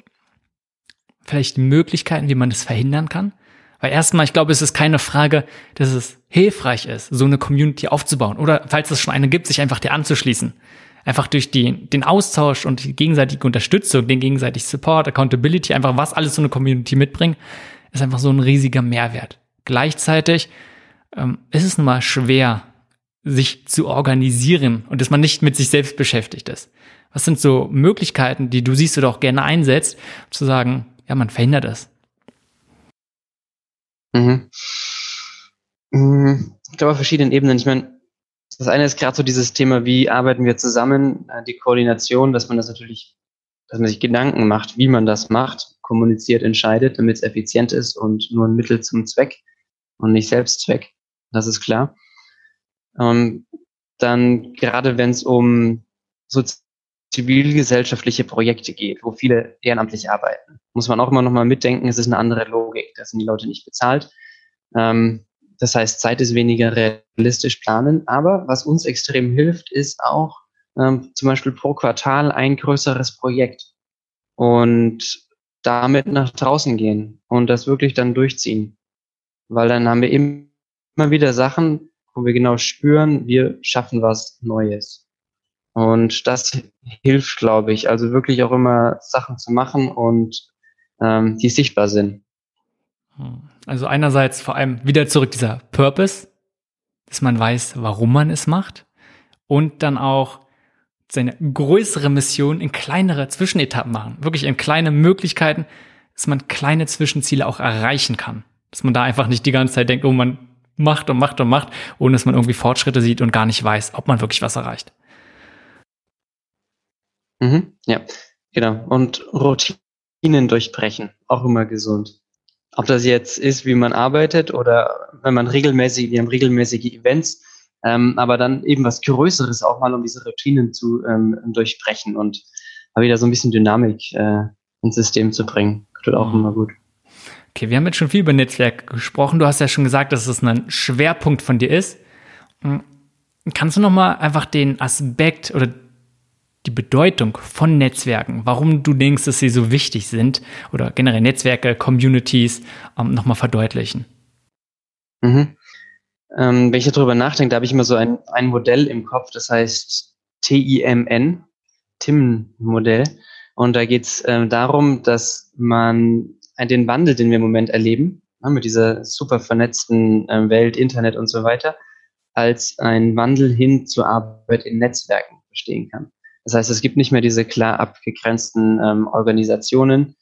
vielleicht Möglichkeiten, wie man das verhindern kann? Weil erstmal, ich glaube, es ist keine Frage, dass es hilfreich ist, so eine Community aufzubauen oder falls es schon eine gibt, sich einfach dir anzuschließen. Einfach durch die, den Austausch und die gegenseitige Unterstützung, den gegenseitigen Support, Accountability, einfach was alles so eine Community mitbringt, ist einfach so ein riesiger Mehrwert. Gleichzeitig ähm, ist es nun mal schwer, sich zu organisieren und dass man nicht mit sich selbst beschäftigt ist. Was sind so Möglichkeiten, die du siehst oder auch gerne einsetzt, zu sagen, ja, man verhindert das? Mhm. mhm. Ich glaube, auf verschiedenen Ebenen. Ich meine, das eine ist gerade so dieses Thema, wie arbeiten wir zusammen, äh, die Koordination, dass man das natürlich, dass man sich Gedanken macht, wie man das macht, kommuniziert, entscheidet, damit es effizient ist und nur ein Mittel zum Zweck und nicht Selbstzweck das ist klar. Ähm, dann gerade wenn es um so zivilgesellschaftliche Projekte geht, wo viele ehrenamtlich arbeiten, muss man auch immer noch mal mitdenken, es ist eine andere Logik. Da sind die Leute nicht bezahlt. Ähm, das heißt, Zeit ist weniger realistisch planen. Aber was uns extrem hilft, ist auch ähm, zum Beispiel pro Quartal ein größeres Projekt und damit nach draußen gehen und das wirklich dann durchziehen. Weil dann haben wir immer wieder Sachen, wo wir genau spüren, wir schaffen was Neues. Und das hilft, glaube ich, also wirklich auch immer Sachen zu machen und ähm, die sichtbar sind. Hm. Also einerseits vor allem wieder zurück dieser Purpose, dass man weiß, warum man es macht und dann auch seine größere Mission in kleinere Zwischenetappen machen. Wirklich in kleine Möglichkeiten, dass man kleine Zwischenziele auch erreichen kann. Dass man da einfach nicht die ganze Zeit denkt, oh, man macht und macht und macht, ohne dass man irgendwie Fortschritte sieht und gar nicht weiß, ob man wirklich was erreicht. Mhm, ja, genau. Und Routinen durchbrechen, auch immer gesund. Ob das jetzt ist, wie man arbeitet oder wenn man regelmäßig, wir haben regelmäßige Events, ähm, aber dann eben was Größeres auch mal, um diese Routinen zu ähm, durchbrechen und wieder so ein bisschen Dynamik äh, ins System zu bringen. Tut auch mhm. immer gut. Okay, wir haben jetzt schon viel über Netzwerk gesprochen. Du hast ja schon gesagt, dass es ein Schwerpunkt von dir ist. Hm, kannst du noch mal einfach den Aspekt oder die Bedeutung von Netzwerken, warum du denkst, dass sie so wichtig sind oder generell Netzwerke, Communities ähm, nochmal verdeutlichen? Mhm. Ähm, wenn ich darüber nachdenke, da habe ich immer so ein, ein Modell im Kopf, das heißt TIMN, TIM-Modell. Und da geht es ähm, darum, dass man den Wandel, den wir im Moment erleben, ne, mit dieser super vernetzten äh, Welt, Internet und so weiter, als ein Wandel hin zur Arbeit in Netzwerken verstehen kann. Das heißt, es gibt nicht mehr diese klar abgegrenzten ähm, Organisationen,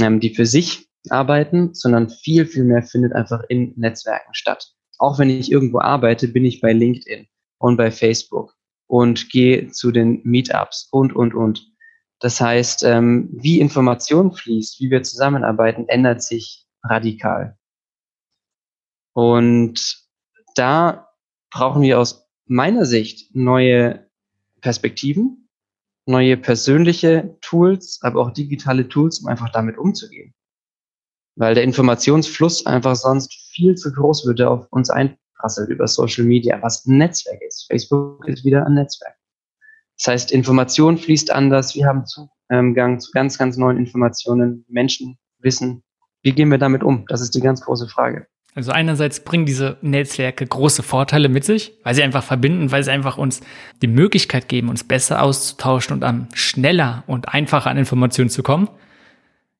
ähm, die für sich arbeiten, sondern viel, viel mehr findet einfach in Netzwerken statt. Auch wenn ich irgendwo arbeite, bin ich bei LinkedIn und bei Facebook und gehe zu den Meetups und, und, und. Das heißt, ähm, wie Information fließt, wie wir zusammenarbeiten, ändert sich radikal. Und da brauchen wir aus meiner Sicht neue Perspektiven, neue persönliche Tools, aber auch digitale Tools, um einfach damit umzugehen. Weil der Informationsfluss einfach sonst viel zu groß würde auf uns einprasselt über Social Media, was ein Netzwerk ist. Facebook ist wieder ein Netzwerk. Das heißt, Information fließt anders. Wir haben Zugang zu ganz, ganz neuen Informationen. Menschen wissen, wie gehen wir damit um? Das ist die ganz große Frage. Also einerseits bringen diese Netzwerke große Vorteile mit sich, weil sie einfach verbinden, weil sie einfach uns die Möglichkeit geben, uns besser auszutauschen und am schneller und einfacher an Informationen zu kommen.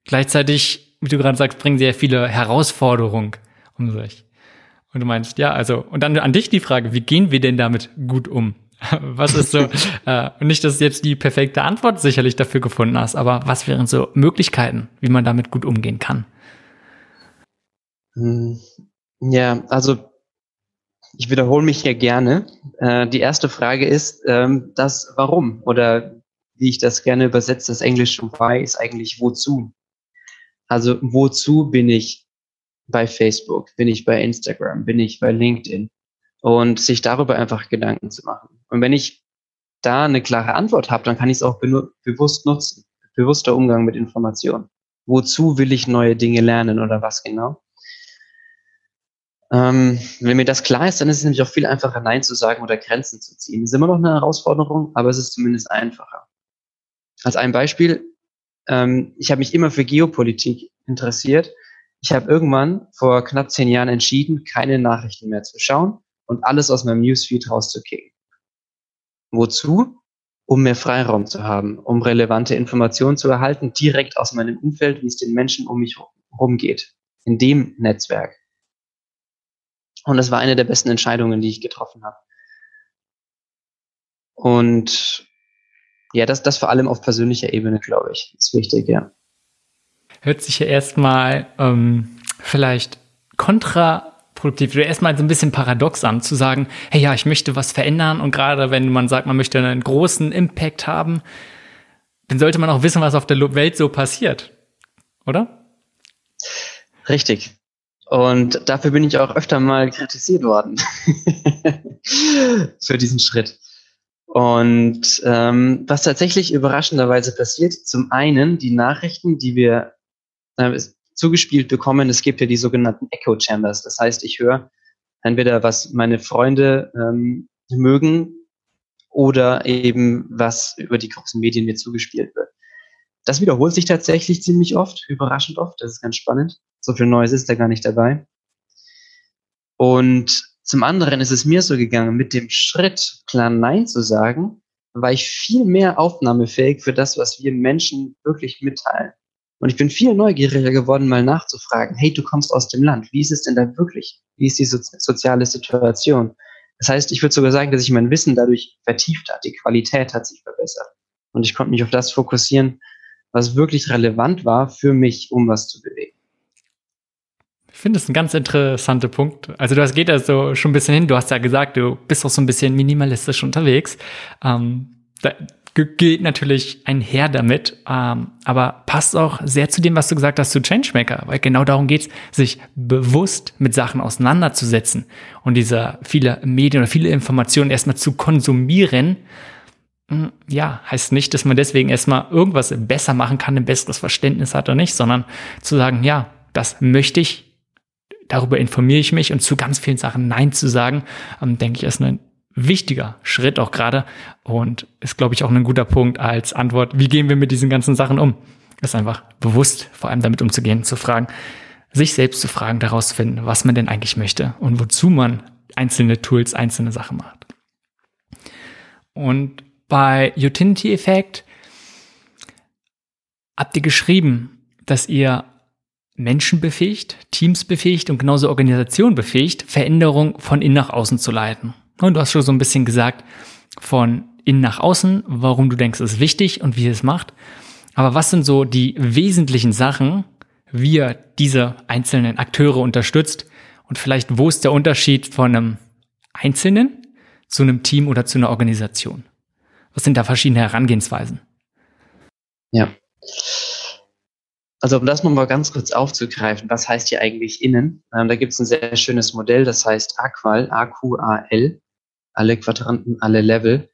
Gleichzeitig, wie du gerade sagst, bringen sie ja viele Herausforderungen um sich. Und du meinst, ja, also, und dann an dich die Frage, wie gehen wir denn damit gut um? Was ist so, äh, nicht, dass du jetzt die perfekte Antwort sicherlich dafür gefunden hast, aber was wären so Möglichkeiten, wie man damit gut umgehen kann? Hm, ja, also ich wiederhole mich hier gerne. Äh, die erste Frage ist ähm, das Warum oder wie ich das gerne übersetze, das englische Why ist eigentlich wozu. Also wozu bin ich bei Facebook, bin ich bei Instagram, bin ich bei LinkedIn und sich darüber einfach Gedanken zu machen. Und wenn ich da eine klare Antwort habe, dann kann ich es auch bewusst nutzen. Bewusster Umgang mit Informationen. Wozu will ich neue Dinge lernen oder was genau? Ähm, wenn mir das klar ist, dann ist es nämlich auch viel einfacher, Nein zu sagen oder Grenzen zu ziehen. Ist immer noch eine Herausforderung, aber es ist zumindest einfacher. Als ein Beispiel, ähm, ich habe mich immer für Geopolitik interessiert. Ich habe irgendwann vor knapp zehn Jahren entschieden, keine Nachrichten mehr zu schauen und alles aus meinem Newsfeed rauszukicken. Wozu? Um mehr Freiraum zu haben, um relevante Informationen zu erhalten, direkt aus meinem Umfeld, wie es den Menschen um mich herum geht. In dem Netzwerk. Und das war eine der besten Entscheidungen, die ich getroffen habe. Und ja, das, das vor allem auf persönlicher Ebene, glaube ich, ist wichtig, ja. Hört sich ja erstmal ähm, vielleicht kontraproduktiv oder erstmal so ein bisschen paradox an, zu sagen, hey ja, ich möchte was verändern und gerade wenn man sagt, man möchte einen großen Impact haben, dann sollte man auch wissen, was auf der Welt so passiert, oder? Richtig. Und dafür bin ich auch öfter mal kritisiert worden für diesen Schritt. Und ähm, was tatsächlich überraschenderweise passiert, zum einen die Nachrichten, die wir äh, zugespielt bekommen, es gibt ja die sogenannten Echo Chambers. Das heißt, ich höre entweder, was meine Freunde ähm, mögen oder eben, was über die großen Medien mir zugespielt wird. Das wiederholt sich tatsächlich ziemlich oft, überraschend oft, das ist ganz spannend. So viel Neues ist da gar nicht dabei. Und zum anderen ist es mir so gegangen, mit dem Schritt, klar Nein zu sagen, war ich viel mehr aufnahmefähig für das, was wir Menschen wirklich mitteilen. Und ich bin viel neugieriger geworden, mal nachzufragen, hey, du kommst aus dem Land, wie ist es denn da wirklich? Wie ist die so soziale Situation? Das heißt, ich würde sogar sagen, dass ich mein Wissen dadurch vertieft hat, die Qualität hat sich verbessert. Und ich konnte mich auf das fokussieren, was wirklich relevant war für mich, um was zu bewegen. Finde das ein ganz interessanter Punkt. Also du hast geht also schon ein bisschen hin. Du hast ja gesagt, du bist auch so ein bisschen minimalistisch unterwegs. Ähm, da geht natürlich einher damit, ähm, aber passt auch sehr zu dem, was du gesagt hast zu Changemaker, weil genau darum geht's, sich bewusst mit Sachen auseinanderzusetzen und diese viele Medien oder viele Informationen erstmal zu konsumieren. Hm, ja, heißt nicht, dass man deswegen erstmal irgendwas besser machen kann, ein besseres Verständnis hat oder nicht, sondern zu sagen, ja, das möchte ich, darüber informiere ich mich und zu ganz vielen Sachen Nein zu sagen, ähm, denke ich, ist eine wichtiger Schritt auch gerade und ist, glaube ich, auch ein guter Punkt als Antwort, wie gehen wir mit diesen ganzen Sachen um? Ist einfach bewusst vor allem damit umzugehen, zu fragen, sich selbst zu fragen, daraus zu finden, was man denn eigentlich möchte und wozu man einzelne Tools, einzelne Sachen macht. Und bei Utility Effect habt ihr geschrieben, dass ihr Menschen befähigt, Teams befähigt und genauso Organisationen befähigt, Veränderung von innen nach außen zu leiten. Und du hast schon so ein bisschen gesagt, von innen nach außen, warum du denkst, es ist wichtig und wie es macht. Aber was sind so die wesentlichen Sachen, wie ihr diese einzelnen Akteure unterstützt? Und vielleicht, wo ist der Unterschied von einem Einzelnen zu einem Team oder zu einer Organisation? Was sind da verschiedene Herangehensweisen? Ja. Also um das nochmal ganz kurz aufzugreifen, was heißt hier eigentlich innen? Ähm, da gibt es ein sehr schönes Modell, das heißt AQUAL, A-Q-A-L alle Quadranten, alle Level.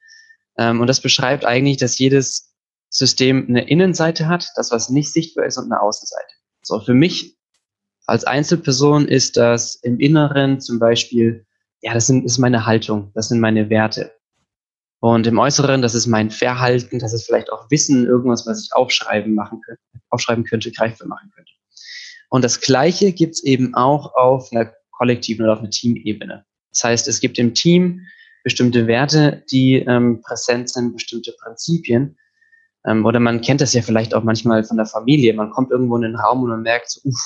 Ähm, und das beschreibt eigentlich, dass jedes System eine Innenseite hat, das was nicht sichtbar ist, und eine Außenseite. So, für mich als Einzelperson ist das im Inneren zum Beispiel, ja, das sind, ist meine Haltung, das sind meine Werte. Und im Äußeren, das ist mein Verhalten, das ist vielleicht auch Wissen, irgendwas, was ich aufschreiben machen könnte, aufschreiben könnte, greifbar machen könnte. Und das Gleiche gibt's eben auch auf einer kollektiven oder auf einer Teamebene. Das heißt, es gibt im Team bestimmte Werte, die ähm, präsent sind, bestimmte Prinzipien. Ähm, oder man kennt das ja vielleicht auch manchmal von der Familie. Man kommt irgendwo in den Raum und man merkt, so, uff,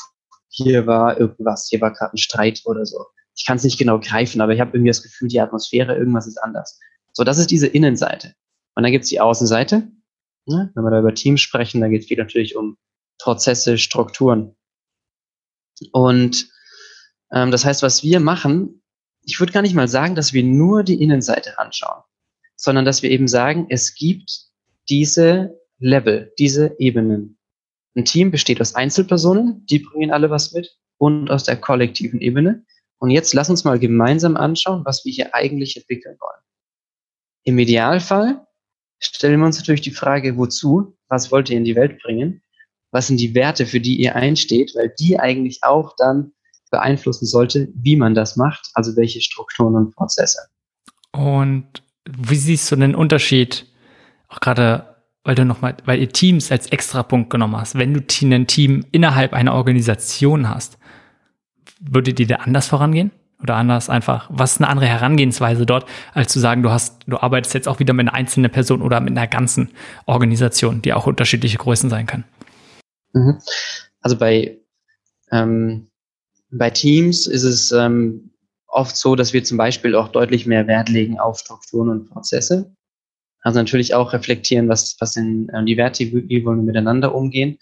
hier war irgendwas, hier war gerade ein Streit oder so. Ich kann es nicht genau greifen, aber ich habe irgendwie das Gefühl, die Atmosphäre, irgendwas ist anders. So, das ist diese Innenseite. Und dann gibt's die Außenseite. Ne? Wenn wir da über Teams sprechen, da geht es viel natürlich um Prozesse, Strukturen. Und ähm, das heißt, was wir machen, ich würde gar nicht mal sagen, dass wir nur die Innenseite anschauen, sondern dass wir eben sagen, es gibt diese Level, diese Ebenen. Ein Team besteht aus Einzelpersonen, die bringen alle was mit und aus der kollektiven Ebene. Und jetzt lass uns mal gemeinsam anschauen, was wir hier eigentlich entwickeln wollen. Im Idealfall stellen wir uns natürlich die Frage, wozu? Was wollt ihr in die Welt bringen? Was sind die Werte, für die ihr einsteht? Weil die eigentlich auch dann beeinflussen sollte, wie man das macht, also welche Strukturen und Prozesse. Und wie siehst du den Unterschied, auch gerade, weil du nochmal, weil ihr Teams als Extrapunkt genommen hast, wenn du ein Team innerhalb einer Organisation hast, würdet ihr da anders vorangehen? Oder anders einfach, was ist eine andere Herangehensweise dort, als zu sagen, du hast, du arbeitest jetzt auch wieder mit einer einzelnen Person oder mit einer ganzen Organisation, die auch unterschiedliche Größen sein kann? Mhm. Also bei ähm, bei Teams ist es ähm, oft so, dass wir zum Beispiel auch deutlich mehr Wert legen auf Strukturen und Prozesse. Also natürlich auch reflektieren, was, was sind ähm, die Werte, wie wollen wir miteinander umgehen.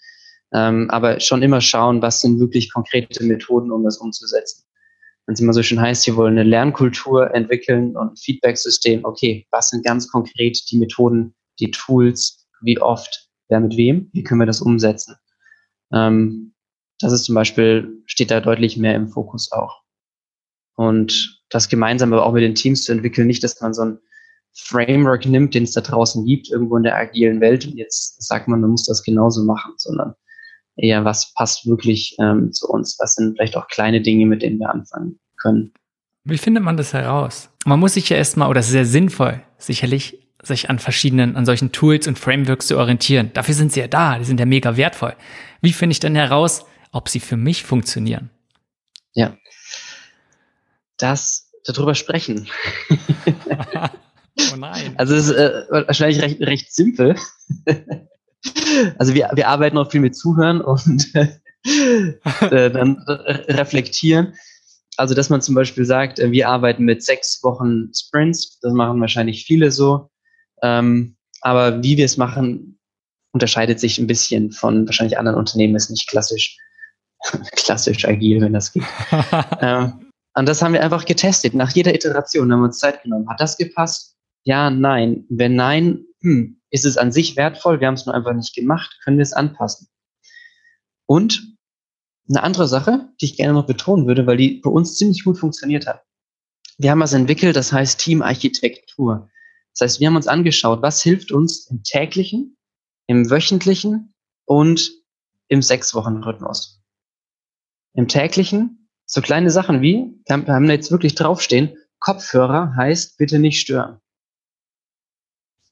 Ähm, aber schon immer schauen, was sind wirklich konkrete Methoden, um das umzusetzen. Wenn es immer so schön heißt, wir wollen eine Lernkultur entwickeln und ein Feedback-System. Okay, was sind ganz konkret die Methoden, die Tools, wie oft, wer mit wem, wie können wir das umsetzen? Ähm, das ist zum Beispiel, steht da deutlich mehr im Fokus auch. Und das gemeinsam aber auch mit den Teams zu entwickeln, nicht, dass man so ein Framework nimmt, den es da draußen gibt, irgendwo in der agilen Welt und jetzt sagt man, man muss das genauso machen, sondern eher, was passt wirklich ähm, zu uns? Was sind vielleicht auch kleine Dinge, mit denen wir anfangen können? Wie findet man das heraus? Man muss sich ja erstmal, oder es ist sehr sinnvoll, sicherlich, sich an verschiedenen, an solchen Tools und Frameworks zu orientieren. Dafür sind sie ja da, die sind ja mega wertvoll. Wie finde ich denn heraus, ob sie für mich funktionieren. Ja. Das darüber sprechen. oh nein. Also es ist äh, wahrscheinlich recht, recht simpel. Also wir, wir arbeiten auch viel mit Zuhören und äh, dann reflektieren. Also dass man zum Beispiel sagt, äh, wir arbeiten mit sechs Wochen Sprints, das machen wahrscheinlich viele so. Ähm, aber wie wir es machen, unterscheidet sich ein bisschen von wahrscheinlich anderen Unternehmen, ist nicht klassisch klassisch agil, wenn das geht. ähm, und das haben wir einfach getestet. Nach jeder Iteration haben wir uns Zeit genommen. Hat das gepasst? Ja, nein. Wenn nein, hm, Ist es an sich wertvoll? Wir haben es nur einfach nicht gemacht. Können wir es anpassen? Und eine andere Sache, die ich gerne noch betonen würde, weil die bei uns ziemlich gut funktioniert hat. Wir haben was entwickelt, das heißt Teamarchitektur. Das heißt, wir haben uns angeschaut, was hilft uns im täglichen, im wöchentlichen und im Sechs-Wochen-Rhythmus. Im täglichen so kleine Sachen wie, wir haben jetzt wirklich draufstehen, Kopfhörer heißt bitte nicht stören.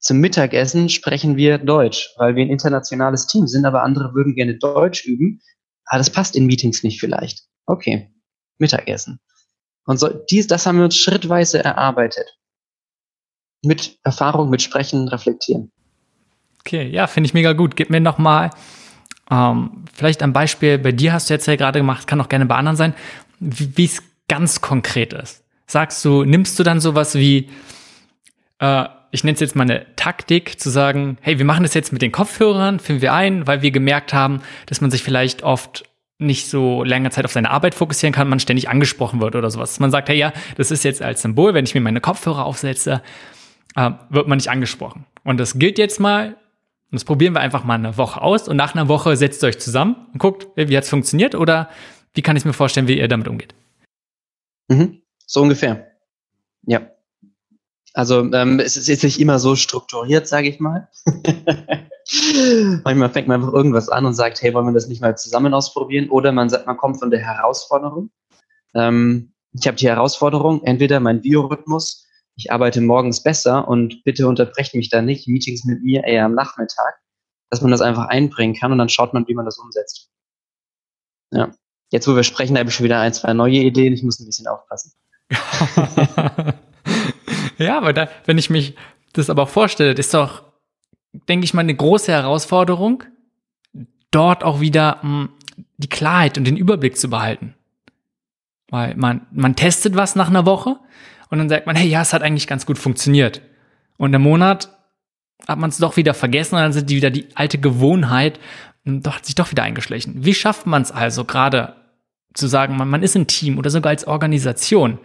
Zum Mittagessen sprechen wir Deutsch, weil wir ein internationales Team sind, aber andere würden gerne Deutsch üben. Ah, das passt in Meetings nicht vielleicht. Okay, Mittagessen. Und so, dies, das haben wir uns schrittweise erarbeitet. Mit Erfahrung, mit Sprechen, Reflektieren. Okay, ja, finde ich mega gut. Gib mir noch mal ähm, vielleicht ein Beispiel. Bei dir hast du jetzt ja gerade gemacht, kann auch gerne bei anderen sein, wie es ganz konkret ist. Sagst du, nimmst du dann sowas wie, äh, ich nenne es jetzt mal eine Taktik, zu sagen, hey, wir machen das jetzt mit den Kopfhörern, filmen wir ein, weil wir gemerkt haben, dass man sich vielleicht oft nicht so lange Zeit auf seine Arbeit fokussieren kann, man ständig angesprochen wird oder sowas. Man sagt, hey, ja, das ist jetzt als Symbol, wenn ich mir meine Kopfhörer aufsetze, äh, wird man nicht angesprochen. Und das gilt jetzt mal, und das probieren wir einfach mal eine Woche aus und nach einer Woche setzt ihr euch zusammen und guckt, wie hat's funktioniert oder wie kann ich mir vorstellen, wie ihr damit umgeht. Mhm. So ungefähr. Ja. Also ähm, es ist jetzt nicht immer so strukturiert, sage ich mal. Manchmal fängt man einfach irgendwas an und sagt, hey, wollen wir das nicht mal zusammen ausprobieren? Oder man sagt, man kommt von der Herausforderung. Ähm, ich habe die Herausforderung, entweder mein Biorhythmus, ich arbeite morgens besser und bitte unterbrecht mich da nicht, Meetings mit mir eher am Nachmittag, dass man das einfach einbringen kann und dann schaut man, wie man das umsetzt. Ja. Jetzt, wo wir sprechen, habe ich schon wieder ein, zwei neue Ideen. Ich muss ein bisschen aufpassen. ja, aber da, wenn ich mich das aber auch vorstelle, das ist doch, denke ich mal, eine große Herausforderung, dort auch wieder mh, hm, die Klarheit und den Überblick zu behalten. Weil man, man testet was nach einer Woche und dann sagt man, hey, ja, es hat eigentlich ganz gut funktioniert. Und im Monat hat man es doch wieder vergessen und dann sind die wieder die alte Gewohnheit doch, hat sich doch wieder eingeschlichen. Wie schafft man es also gerade zu sagen, man, man ist ein Team oder sogar als Organisation.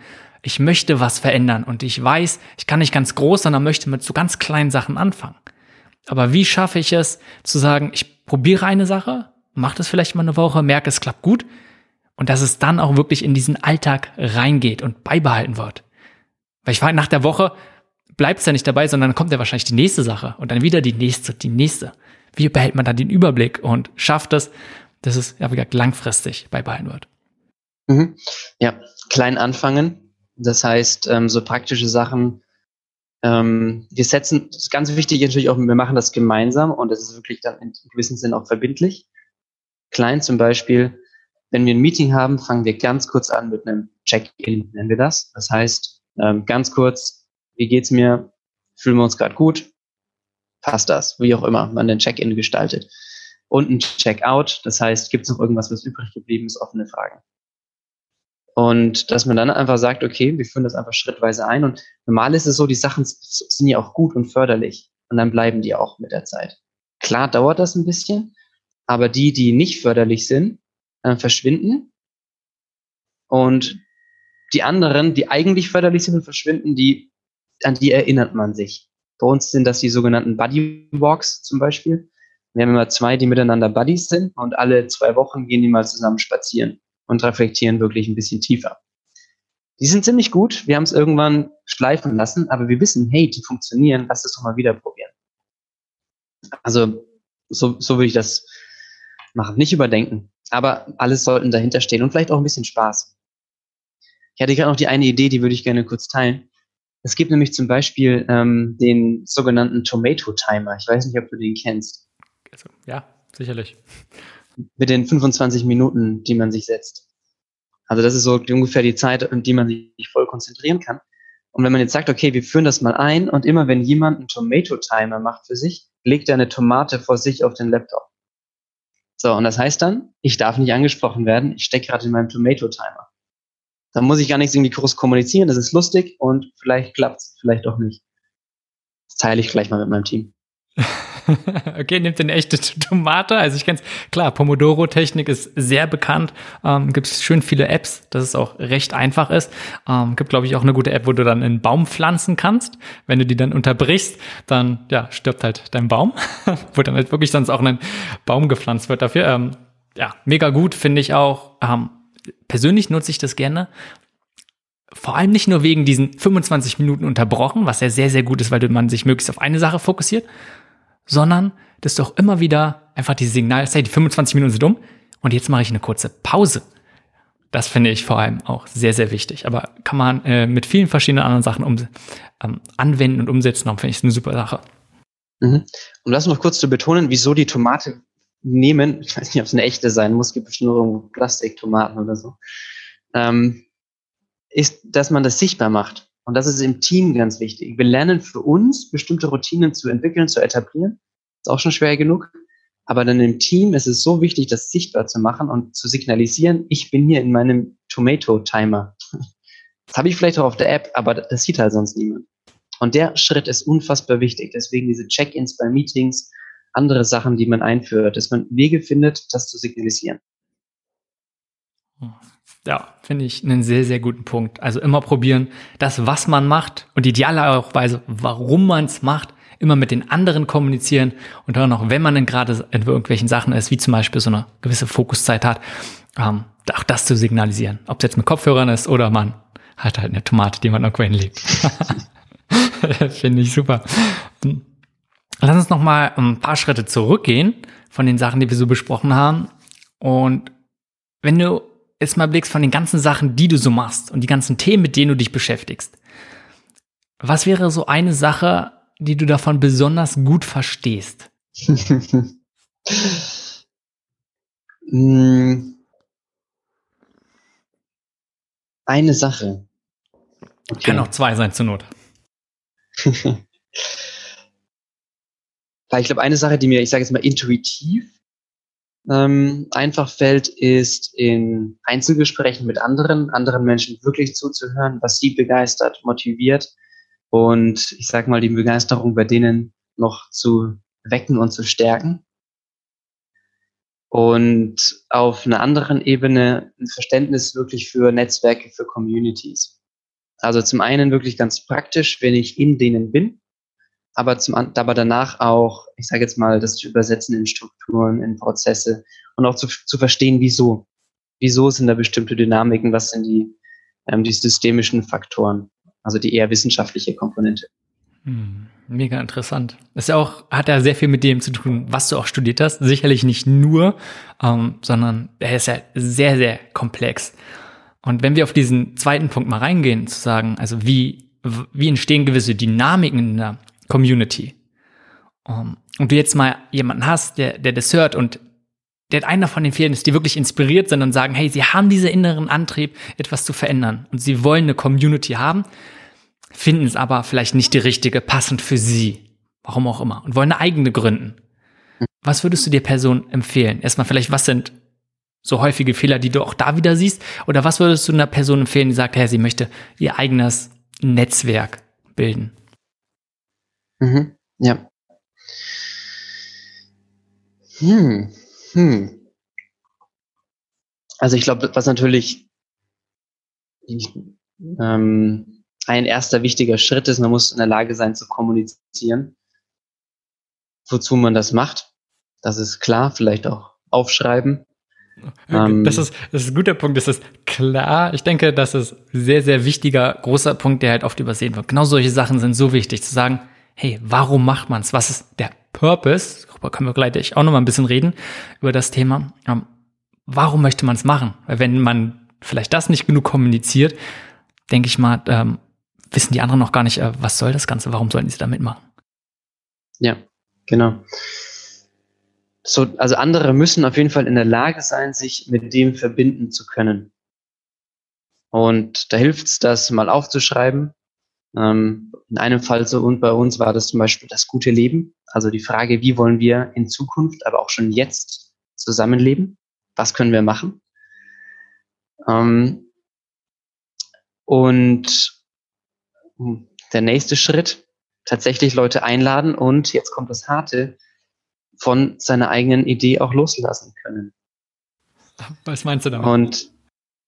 Ich möchte was verändern und ich weiß, ich kann nicht ganz groß, sondern möchte mit so ganz kleinen Sachen anfangen. Aber wie schaffe ich es zu sagen, ich probiere eine Sache, mache das vielleicht mal eine Woche, merke, es klappt gut und dass es dann auch wirklich in diesen Alltag reingeht und beibehalten wird. Weil ich war nach der Woche bleibt es ja nicht dabei, sondern dann kommt ja wahrscheinlich die nächste Sache und dann wieder die nächste, die nächste. Wie behält man dann den Überblick und schafft es, dass es ja wie gesagt langfristig beibehalten wird? Mhm. Ja, klein anfangen. Das heißt, ähm, so praktische Sachen. Ähm, wir setzen, das ist ganz wichtig natürlich auch, wir machen das gemeinsam und das ist wirklich dann in gewissem Sinn auch verbindlich. Klein zum Beispiel, wenn wir ein Meeting haben, fangen wir ganz kurz an mit einem Check-in, nennen wir das. Das heißt, ähm, ganz kurz, wie geht's mir? Fühlen wir uns gerade gut? Passt das? Wie auch immer man den Check-in gestaltet. Und ein Check-out, das heißt, gibt es noch irgendwas, was übrig geblieben ist, offene Fragen. Und dass man dann einfach sagt, okay, wir führen das einfach schrittweise ein. Und normal ist es so, die Sachen sind ja auch gut und förderlich. Und dann bleiben die auch mit der Zeit. Klar dauert das ein bisschen, aber die, die nicht förderlich sind, äh, verschwinden. Und die anderen, die eigentlich förderlich sind und verschwinden, die, an die erinnert man sich. Bei uns sind das die sogenannten Buddy Walks zum Beispiel. Wir haben immer zwei, die miteinander Buddies sind und alle zwei Wochen gehen die mal zusammen spazieren und reflektieren wirklich ein bisschen tiefer. Die sind ziemlich gut. Wir haben es irgendwann schleifen lassen, aber wir wissen, hey, die funktionieren. Lass es doch mal wieder probieren. Also so, so würde ich das machen. Nicht überdenken, aber alles sollten dahinter stehen und vielleicht auch ein bisschen Spaß. Ich hatte gerade noch die eine Idee, die würde ich gerne kurz teilen. Es gibt nämlich zum Beispiel ähm, den sogenannten Tomato Timer. Ich weiß nicht, ob du den kennst. Also, ja, sicherlich mit den 25 Minuten, die man sich setzt. Also das ist so ungefähr die Zeit, in die man sich voll konzentrieren kann. Und wenn man jetzt sagt, okay, wir führen das mal ein und immer wenn jemand einen Tomato-Timer macht für sich, legt er eine Tomate vor sich auf den Laptop. So, und das heißt dann, ich darf nicht angesprochen werden, ich stecke gerade in meinem Tomato-Timer. Da muss ich gar nichts irgendwie groß kommunizieren, das ist lustig und vielleicht klappt's, vielleicht auch nicht. Das teile ich gleich mal mit meinem Team. okay, nimmt eine echte Tomate. Also ich kenne es, klar, Pomodoro-Technik ist sehr bekannt. Ähm, gibt es schön viele Apps, dass es auch recht einfach ist. Ähm, gibt, glaube ich, auch eine gute App, wo du dann einen Baum pflanzen kannst. Wenn du die dann unterbrichst, dann ja, stirbt halt dein Baum. wo dann halt wirklich sonst auch ein Baum gepflanzt wird dafür. Ähm, ja, mega gut, finde ich auch. Ähm, persönlich nutze ich das gerne, vor allem nicht nur wegen diesen 25 Minuten unterbrochen, was ja sehr, sehr gut ist, weil man sich möglichst auf eine Sache fokussiert, sondern dass du auch immer wieder einfach dieses Signal, hey, die 25 Minuten sind um und jetzt mache ich eine kurze Pause. Das finde ich vor allem auch sehr, sehr wichtig. Aber kann man äh, mit vielen verschiedenen anderen Sachen um, ähm, anwenden und umsetzen. Darum finde ich es eine super Sache. Mhm. Um das noch kurz zu betonen, wieso die Tomate nehmen, ich weiß nicht, ob es eine echte sein muss, gibt bestimmt nur Plastiktomaten oder so. Ähm, ist, dass man das sichtbar macht. Und das ist im Team ganz wichtig. Wir lernen für uns, bestimmte Routinen zu entwickeln, zu etablieren. Ist auch schon schwer genug. Aber dann im Team ist es so wichtig, das sichtbar zu machen und zu signalisieren, ich bin hier in meinem Tomato-Timer. Das habe ich vielleicht auch auf der App, aber das sieht halt sonst niemand. Und der Schritt ist unfassbar wichtig. Deswegen diese Check-ins bei Meetings, andere Sachen, die man einführt, dass man Wege findet, das zu signalisieren. Ja, finde ich einen sehr, sehr guten Punkt. Also immer probieren, das, was man macht und idealerweise, warum man es macht, immer mit den anderen kommunizieren und dann auch, wenn man dann gerade in irgendwelchen Sachen ist, wie zum Beispiel so eine gewisse Fokuszeit hat, ähm, auch das zu signalisieren. Ob es jetzt mit Kopfhörern ist oder man hat halt eine Tomate, die man irgendwo hinlegt. finde ich super. Lass uns noch mal ein paar Schritte zurückgehen von den Sachen, die wir so besprochen haben. Und wenn du jetzt mal blickst von den ganzen Sachen, die du so machst und die ganzen Themen, mit denen du dich beschäftigst, was wäre so eine Sache, die du davon besonders gut verstehst? Hm. eine Sache. Okay. Kann auch zwei sein zur Not. Ich glaube, eine Sache, die mir, ich sage jetzt mal, intuitiv ähm, einfach fällt, ist in Einzelgesprächen mit anderen, anderen Menschen wirklich zuzuhören, was sie begeistert, motiviert und ich sage mal, die Begeisterung bei denen noch zu wecken und zu stärken. Und auf einer anderen Ebene ein Verständnis wirklich für Netzwerke, für Communities. Also zum einen wirklich ganz praktisch, wenn ich in denen bin, aber, zum, aber danach auch, ich sage jetzt mal, das zu übersetzen in Strukturen, in Prozesse und auch zu, zu verstehen, wieso. Wieso sind da bestimmte Dynamiken, was sind die, ähm, die systemischen Faktoren, also die eher wissenschaftliche Komponente. Hm, mega interessant. Ist ja auch, hat ja sehr viel mit dem zu tun, was du auch studiert hast. Sicherlich nicht nur, ähm, sondern er ist ja sehr, sehr komplex. Und wenn wir auf diesen zweiten Punkt mal reingehen, zu sagen, also wie, wie entstehen gewisse Dynamiken in der Community. Um, und du jetzt mal jemanden hast, der, der das hört und der einer von den vielen ist, die wirklich inspiriert sind und sagen, hey, sie haben diesen inneren Antrieb, etwas zu verändern und sie wollen eine Community haben, finden es aber vielleicht nicht die richtige, passend für sie, warum auch immer, und wollen eine eigene gründen. Was würdest du der Person empfehlen? Erstmal vielleicht, was sind so häufige Fehler, die du auch da wieder siehst? Oder was würdest du einer Person empfehlen, die sagt, hey, sie möchte ihr eigenes Netzwerk bilden? Mhm. Ja. Hm. Hm. Also ich glaube, was natürlich ähm, ein erster wichtiger Schritt ist, man muss in der Lage sein zu kommunizieren, wozu man das macht. Das ist klar, vielleicht auch aufschreiben. Ähm, das, ist, das ist ein guter Punkt, das ist klar. Ich denke, das ist sehr, sehr wichtiger, großer Punkt, der halt oft übersehen wird. Genau solche Sachen sind so wichtig, zu sagen, hey, warum macht man es? Was ist der Purpose? Darüber können wir gleich auch noch mal ein bisschen reden, über das Thema. Ähm, warum möchte man es machen? Weil wenn man vielleicht das nicht genug kommuniziert, denke ich mal, ähm, wissen die anderen noch gar nicht, äh, was soll das Ganze, warum sollen sie da mitmachen? Ja, genau. So, also andere müssen auf jeden Fall in der Lage sein, sich mit dem verbinden zu können. Und da hilft es, das mal aufzuschreiben, ähm, in einem Fall so und bei uns war das zum Beispiel das gute Leben. Also die Frage, wie wollen wir in Zukunft, aber auch schon jetzt zusammenleben? Was können wir machen? Ähm, und der nächste Schritt, tatsächlich Leute einladen und jetzt kommt das Harte, von seiner eigenen Idee auch loslassen können. Was meinst du damit? Und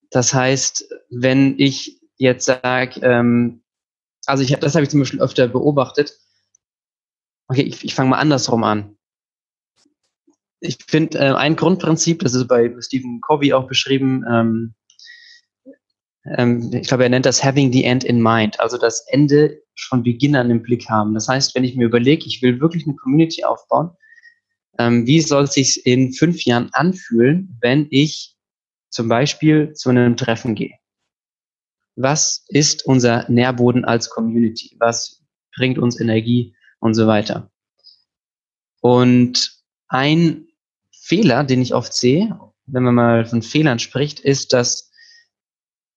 das heißt, wenn ich jetzt sage, ähm, also ich, das habe ich zum Beispiel öfter beobachtet. Okay, ich, ich fange mal andersrum an. Ich finde äh, ein Grundprinzip, das ist bei Stephen Covey auch beschrieben, ähm, ähm, ich glaube, er nennt das Having the End in Mind, also das Ende von Beginn an im Blick haben. Das heißt, wenn ich mir überlege, ich will wirklich eine Community aufbauen, ähm, wie soll es sich in fünf Jahren anfühlen, wenn ich zum Beispiel zu einem Treffen gehe? Was ist unser Nährboden als Community? Was bringt uns Energie und so weiter? Und ein Fehler, den ich oft sehe, wenn man mal von Fehlern spricht, ist, dass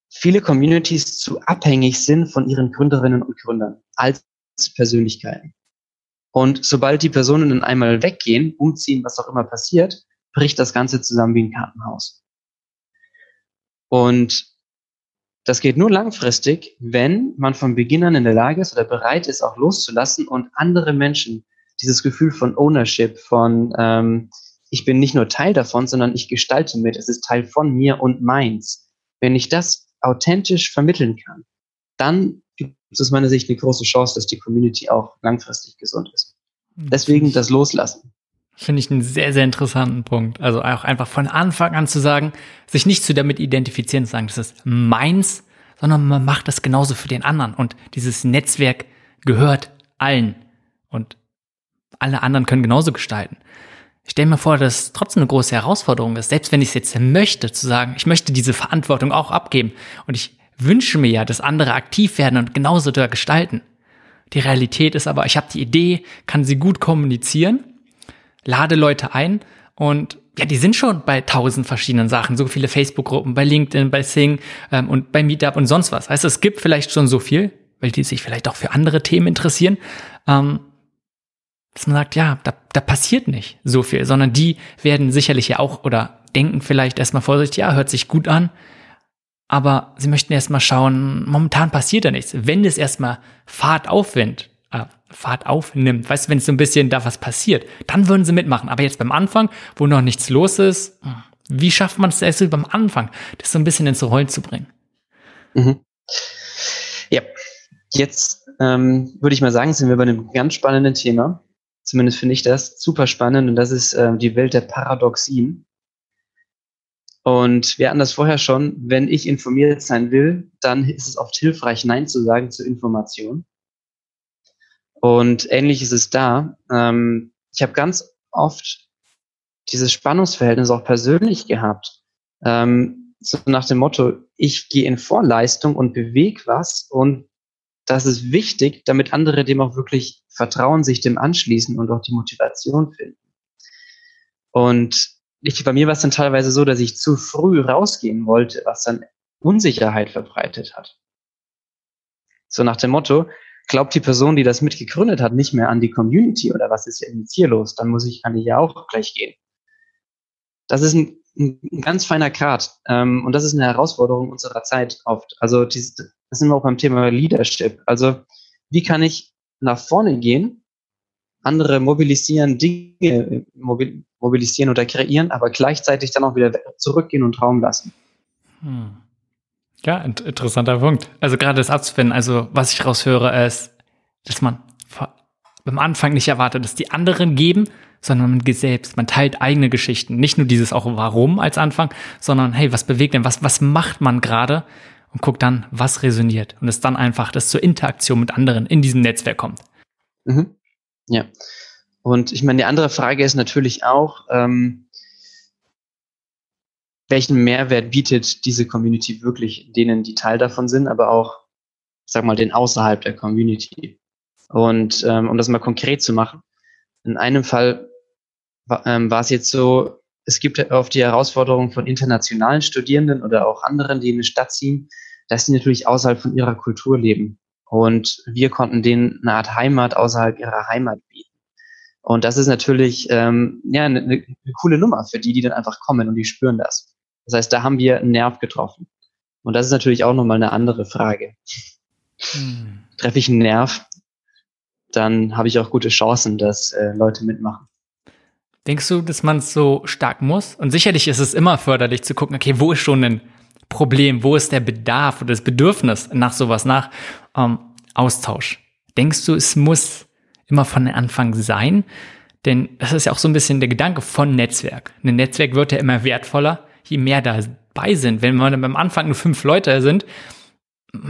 viele Communities zu abhängig sind von ihren Gründerinnen und Gründern als Persönlichkeiten. Und sobald die Personen dann einmal weggehen, umziehen, was auch immer passiert, bricht das Ganze zusammen wie ein Kartenhaus. Und das geht nur langfristig, wenn man von Beginn an in der Lage ist oder bereit ist, auch loszulassen und andere Menschen dieses Gefühl von Ownership, von ähm, ich bin nicht nur Teil davon, sondern ich gestalte mit, es ist Teil von mir und meins. Wenn ich das authentisch vermitteln kann, dann gibt es aus meiner Sicht eine große Chance, dass die Community auch langfristig gesund ist. Deswegen das Loslassen. Finde ich einen sehr, sehr interessanten Punkt. Also auch einfach von Anfang an zu sagen, sich nicht zu damit identifizieren, zu sagen, das ist meins, sondern man macht das genauso für den anderen. Und dieses Netzwerk gehört allen. Und alle anderen können genauso gestalten. Ich stelle mir vor, dass es trotzdem eine große Herausforderung ist, selbst wenn ich es jetzt möchte, zu sagen, ich möchte diese Verantwortung auch abgeben. Und ich wünsche mir ja, dass andere aktiv werden und genauso da gestalten. Die Realität ist aber, ich habe die Idee, kann sie gut kommunizieren, lade Leute ein und ja, die sind schon bei tausend verschiedenen Sachen, so viele Facebook-Gruppen, bei LinkedIn, bei Sing ähm, und bei Meetup und sonst was. Heißt, es gibt vielleicht schon so viel, weil die sich vielleicht auch für andere Themen interessieren, ähm, dass man sagt, ja, da, da passiert nicht so viel, sondern die werden sicherlich ja auch oder denken vielleicht erstmal vorsichtig, ja, hört sich gut an, aber sie möchten erstmal schauen, momentan passiert da nichts. Wenn es erstmal Fahrt aufwindet, Fahrt aufnimmt, weißt du, wenn es so ein bisschen da was passiert, dann würden sie mitmachen. Aber jetzt beim Anfang, wo noch nichts los ist, wie schafft man es erst beim Anfang, das so ein bisschen ins Rollen zu bringen? Mhm. Ja, jetzt ähm, würde ich mal sagen, sind wir bei einem ganz spannenden Thema. Zumindest finde ich das super spannend und das ist ähm, die Welt der Paradoxien. Und wir hatten das vorher schon, wenn ich informiert sein will, dann ist es oft hilfreich, Nein zu sagen zur Information. Und ähnlich ist es da. Ähm, ich habe ganz oft dieses Spannungsverhältnis auch persönlich gehabt. Ähm, so nach dem Motto, ich gehe in Vorleistung und bewege was und das ist wichtig, damit andere dem auch wirklich vertrauen, sich dem anschließen und auch die Motivation finden. Und ich, bei mir war es dann teilweise so, dass ich zu früh rausgehen wollte, was dann Unsicherheit verbreitet hat. So nach dem Motto, glaubt die Person, die das mitgegründet hat, nicht mehr an die Community oder was ist jetzt hier los, dann muss ich, kann ich ja auch gleich gehen. Das ist ein, ein ganz feiner Grad ähm, und das ist eine Herausforderung unserer Zeit oft. Also dieses, das sind wir auch beim Thema Leadership. Also wie kann ich nach vorne gehen, andere mobilisieren, Dinge mobilisieren oder kreieren, aber gleichzeitig dann auch wieder zurückgehen und Raum lassen. Hm. Ja, interessanter Punkt. Also gerade das abzufinden, also was ich raushöre, ist, dass man beim Anfang nicht erwartet, dass die anderen geben, sondern man geht selbst, man teilt eigene Geschichten. Nicht nur dieses auch Warum als Anfang, sondern hey, was bewegt denn, was, was macht man gerade? Und guckt dann, was resoniert. Und es dann einfach, dass zur Interaktion mit anderen in diesem Netzwerk kommt. Mhm. Ja. Und ich meine, die andere Frage ist natürlich auch, ähm, welchen Mehrwert bietet diese Community wirklich denen, die Teil davon sind, aber auch, ich sag mal, den außerhalb der Community. Und ähm, um das mal konkret zu machen, in einem Fall ähm, war es jetzt so, es gibt oft die Herausforderung von internationalen Studierenden oder auch anderen, die in eine Stadt ziehen, dass sie natürlich außerhalb von ihrer Kultur leben. Und wir konnten denen eine Art Heimat außerhalb ihrer Heimat bieten. Und das ist natürlich ähm, ja, eine, eine coole Nummer für die, die dann einfach kommen und die spüren das. Das heißt, da haben wir einen Nerv getroffen. Und das ist natürlich auch nochmal eine andere Frage. Hm. Treffe ich einen Nerv, dann habe ich auch gute Chancen, dass äh, Leute mitmachen. Denkst du, dass man es so stark muss? Und sicherlich ist es immer förderlich zu gucken, okay, wo ist schon ein Problem, wo ist der Bedarf oder das Bedürfnis nach sowas, nach ähm, Austausch? Denkst du, es muss immer von Anfang sein? Denn das ist ja auch so ein bisschen der Gedanke von Netzwerk. Ein Netzwerk wird ja immer wertvoller, je mehr dabei sind. Wenn man am Anfang nur fünf Leute sind,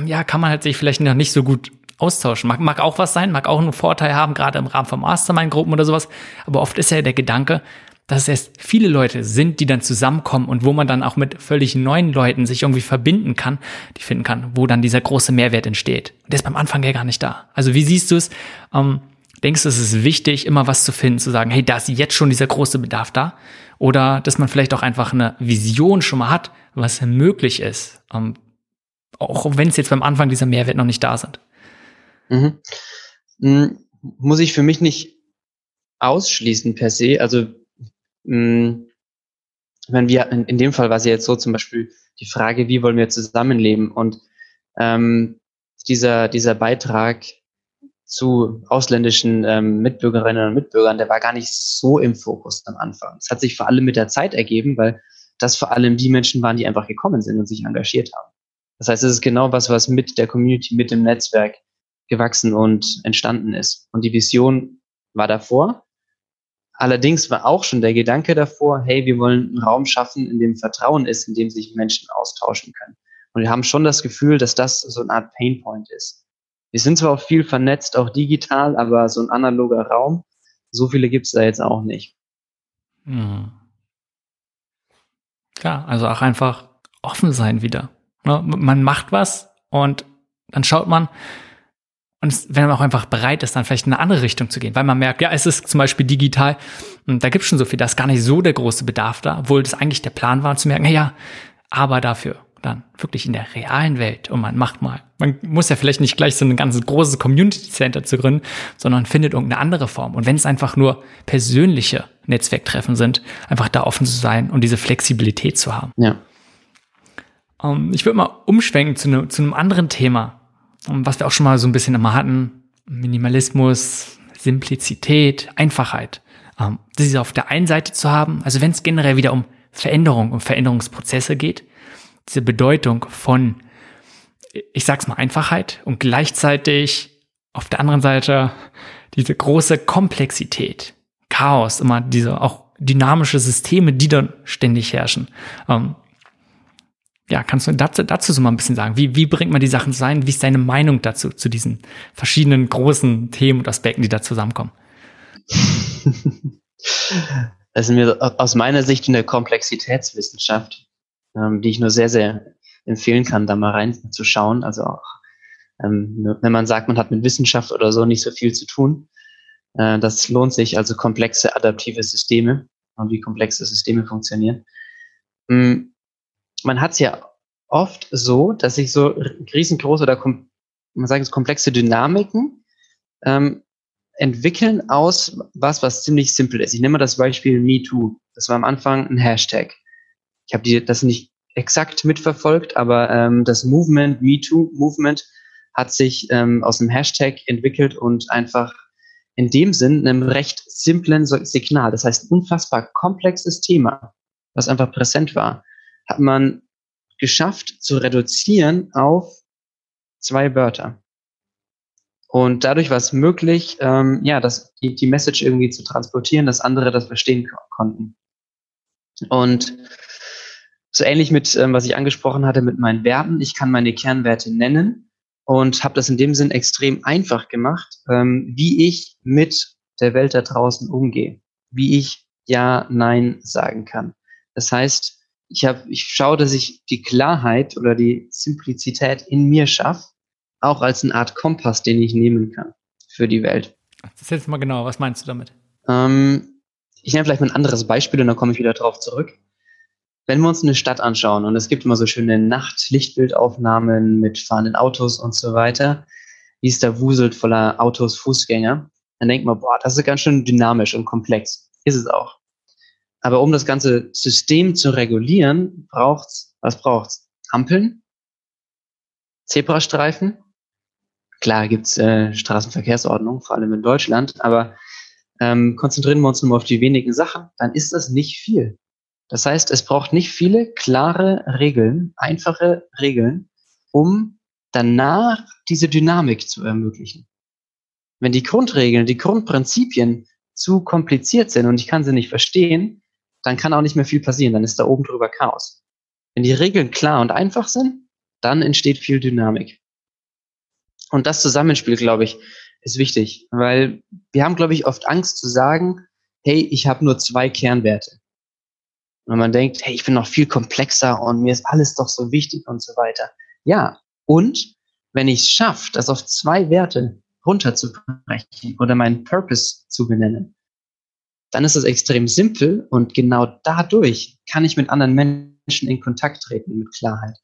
ja, kann man halt sich vielleicht noch nicht so gut austauschen. Mag, mag auch was sein, mag auch einen Vorteil haben, gerade im Rahmen von Mastermind-Gruppen oder sowas. Aber oft ist ja der Gedanke, dass es erst viele Leute sind, die dann zusammenkommen und wo man dann auch mit völlig neuen Leuten sich irgendwie verbinden kann, die finden kann, wo dann dieser große Mehrwert entsteht. Und der ist beim Anfang ja gar nicht da. Also wie siehst du es? Ähm, denkst du, es ist wichtig, immer was zu finden, zu sagen, hey, da ist jetzt schon dieser große Bedarf da? Oder dass man vielleicht auch einfach eine Vision schon mal hat, was möglich ist, ähm, auch wenn es jetzt beim Anfang dieser Mehrwert noch nicht da sind. Mhm. Hm, muss ich für mich nicht ausschließen per se. Also hm, wenn wir in, in dem Fall war es ja jetzt so zum Beispiel die Frage, wie wollen wir zusammenleben und ähm, dieser dieser Beitrag zu ausländischen ähm, Mitbürgerinnen und Mitbürgern, der war gar nicht so im Fokus am Anfang. Es hat sich vor allem mit der Zeit ergeben, weil das vor allem die Menschen waren, die einfach gekommen sind und sich engagiert haben. Das heißt, es ist genau was, was mit der Community, mit dem Netzwerk gewachsen und entstanden ist. Und die Vision war davor. Allerdings war auch schon der Gedanke davor, hey, wir wollen einen Raum schaffen, in dem Vertrauen ist, in dem sich Menschen austauschen können. Und wir haben schon das Gefühl, dass das so eine Art Painpoint ist. Wir sind zwar auch viel vernetzt, auch digital, aber so ein analoger Raum, so viele gibt es da jetzt auch nicht. Hm. Klar, also auch einfach offen sein wieder. Ne? Man macht was und dann schaut man, und wenn man auch einfach bereit ist, dann vielleicht in eine andere Richtung zu gehen, weil man merkt, ja, es ist zum Beispiel digital und da gibt es schon so viel, da ist gar nicht so der große Bedarf da, obwohl das eigentlich der Plan war, zu merken, ja, aber dafür dann wirklich in der realen Welt und man macht mal. Man muss ja vielleicht nicht gleich so ein ganzes großes Community Center zu gründen, sondern findet irgendeine andere Form. Und wenn es einfach nur persönliche Netzwerktreffen sind, einfach da offen zu sein und diese Flexibilität zu haben. Ja. Um, ähm, ich würde mal umschwenken zu, ne, zu einem anderen Thema, was wir auch schon mal so ein bisschen immer hatten, Minimalismus, Simplizität, Einfachheit. Ähm, diese auf der einen Seite zu haben, also wenn es generell wieder um Veränderung, um Veränderungsprozesse geht, diese Bedeutung von, ich sag's mal, Einfachheit und gleichzeitig auf der anderen Seite diese große Komplexität, Chaos, immer diese auch dynamische Systeme, die dann ständig herrschen. Ähm, ja, kannst du dazu, dazu so mal ein bisschen sagen? Wie, wie bringt man die Sachen zusammen? Wie ist deine Meinung dazu, zu diesen verschiedenen großen Themen und Aspekten, die da zusammenkommen? Das ist mir aus meiner Sicht in der Komplexitätswissenschaft, ähm, die ich nur sehr, sehr empfehlen kann, da mal reinzuschauen. Also auch, ähm, wenn man sagt, man hat mit Wissenschaft oder so nicht so viel zu tun, äh, das lohnt sich, also komplexe adaptive Systeme und wie komplexe Systeme funktionieren. Ähm, man hat es ja oft so, dass sich so riesengroße oder man sagt es komplexe Dynamiken ähm, entwickeln aus was, was ziemlich simpel ist. Ich nehme mal das Beispiel MeToo. Das war am Anfang ein Hashtag. Ich habe das nicht exakt mitverfolgt, aber ähm, das Movement, MeToo-Movement, hat sich ähm, aus einem Hashtag entwickelt und einfach in dem Sinn einem recht simplen Signal. Das heißt, unfassbar komplexes Thema, was einfach präsent war hat man geschafft zu reduzieren auf zwei Wörter. Und dadurch war es möglich, ähm, ja, dass die, die Message irgendwie zu transportieren, dass andere das verstehen konnten. Und so ähnlich mit, ähm, was ich angesprochen hatte, mit meinen Werten. Ich kann meine Kernwerte nennen und habe das in dem Sinn extrem einfach gemacht, ähm, wie ich mit der Welt da draußen umgehe, wie ich Ja, Nein sagen kann. Das heißt, ich habe, ich schaue, dass ich die Klarheit oder die Simplizität in mir schaffe, auch als eine Art Kompass, den ich nehmen kann für die Welt. Das ist jetzt mal genau, was meinst du damit? Ähm, ich nehme vielleicht mal ein anderes Beispiel und dann komme ich wieder drauf zurück. Wenn wir uns eine Stadt anschauen und es gibt immer so schöne Nacht-Lichtbildaufnahmen mit fahrenden Autos und so weiter, wie es da wuselt voller Autos, Fußgänger, dann denkt man, boah, das ist ganz schön dynamisch und komplex. Ist es auch. Aber um das ganze System zu regulieren, braucht's, was braucht's? Ampeln? Zebrastreifen? Klar gibt's äh, Straßenverkehrsordnung, vor allem in Deutschland, aber ähm, konzentrieren wir uns nur auf die wenigen Sachen, dann ist das nicht viel. Das heißt, es braucht nicht viele klare Regeln, einfache Regeln, um danach diese Dynamik zu ermöglichen. Wenn die Grundregeln, die Grundprinzipien zu kompliziert sind und ich kann sie nicht verstehen, dann kann auch nicht mehr viel passieren, dann ist da oben drüber Chaos. Wenn die Regeln klar und einfach sind, dann entsteht viel Dynamik. Und das Zusammenspiel, glaube ich, ist wichtig, weil wir haben, glaube ich, oft Angst zu sagen, hey, ich habe nur zwei Kernwerte. Und man denkt, hey, ich bin noch viel komplexer und mir ist alles doch so wichtig und so weiter. Ja, und wenn ich es schaffe, das auf zwei Werte runterzubrechen oder meinen Purpose zu benennen, dann ist es extrem simpel und genau dadurch kann ich mit anderen Menschen in Kontakt treten mit Klarheit.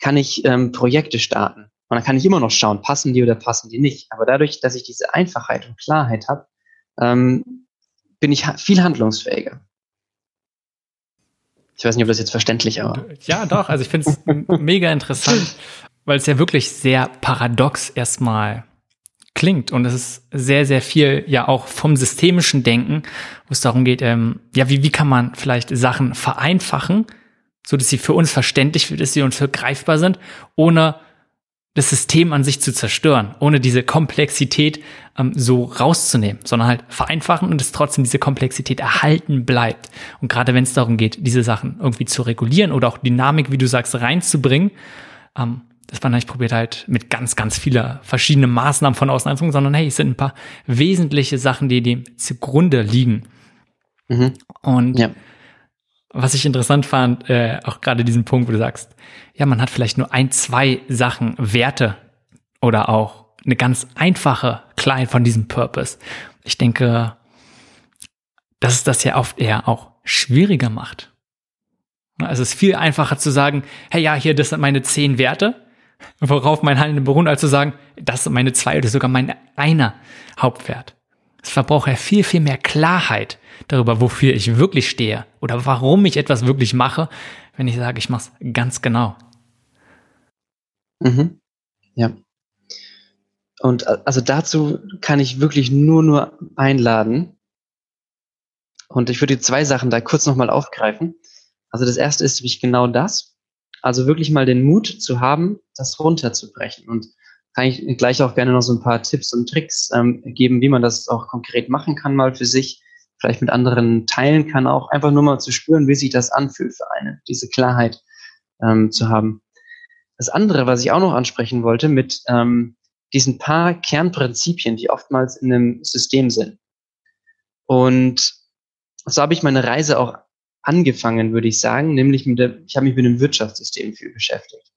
Kann ich ähm, Projekte starten, und dann kann ich immer noch schauen, passen die oder passen die nicht. Aber dadurch, dass ich diese Einfachheit und Klarheit habe, ähm, bin ich ha viel handlungsfähiger. Ich weiß nicht, ob das jetzt verständlich war. Ja, doch. Also ich finde es mega interessant, weil es ja wirklich sehr paradox erstmal klingt. Und es ist sehr, sehr viel ja auch vom systemischen Denken, wo es darum geht, ähm, ja, wie, wie kann man vielleicht Sachen vereinfachen, so dass sie für uns verständlich, dass sie uns greifbar sind, ohne das System an sich zu zerstören, ohne diese Komplexität ähm, so rauszunehmen, sondern halt vereinfachen und es trotzdem diese Komplexität erhalten bleibt. Und gerade wenn es darum geht, diese Sachen irgendwie zu regulieren oder auch Dynamik, wie du sagst, reinzubringen, ähm, das war nicht probiert halt mit ganz, ganz vieler verschiedenen Maßnahmen von außen anzufangen, sondern hey, es sind ein paar wesentliche Sachen, die dem zugrunde liegen. Mhm. Und ja. Was ich interessant fand, äh, auch gerade diesen Punkt, wo du sagst, ja, man hat vielleicht nur ein, zwei Sachen, Werte oder auch eine ganz einfache Klein von diesem Purpose. Ich denke, dass es das ja oft eher auch schwieriger macht. Also es ist viel einfacher zu sagen, hey ja, hier, das sind meine zehn Werte, worauf mein Handeln beruht, als zu sagen, das sind meine zwei oder sogar mein einer Hauptwert. Verbraucht ja viel, viel mehr Klarheit darüber, wofür ich wirklich stehe oder warum ich etwas wirklich mache, wenn ich sage, ich mache es ganz genau. Mhm. Ja. Und also dazu kann ich wirklich nur, nur einladen. Und ich würde zwei Sachen da kurz nochmal aufgreifen. Also das erste ist nämlich genau das. Also wirklich mal den Mut zu haben, das runterzubrechen. Und kann ich gleich auch gerne noch so ein paar Tipps und Tricks ähm, geben, wie man das auch konkret machen kann, mal für sich, vielleicht mit anderen teilen kann, auch einfach nur mal zu spüren, wie sich das anfühlt für einen, diese Klarheit ähm, zu haben. Das andere, was ich auch noch ansprechen wollte, mit ähm, diesen paar Kernprinzipien, die oftmals in einem System sind. Und so habe ich meine Reise auch angefangen, würde ich sagen, nämlich mit der, ich habe mich mit dem Wirtschaftssystem viel beschäftigt.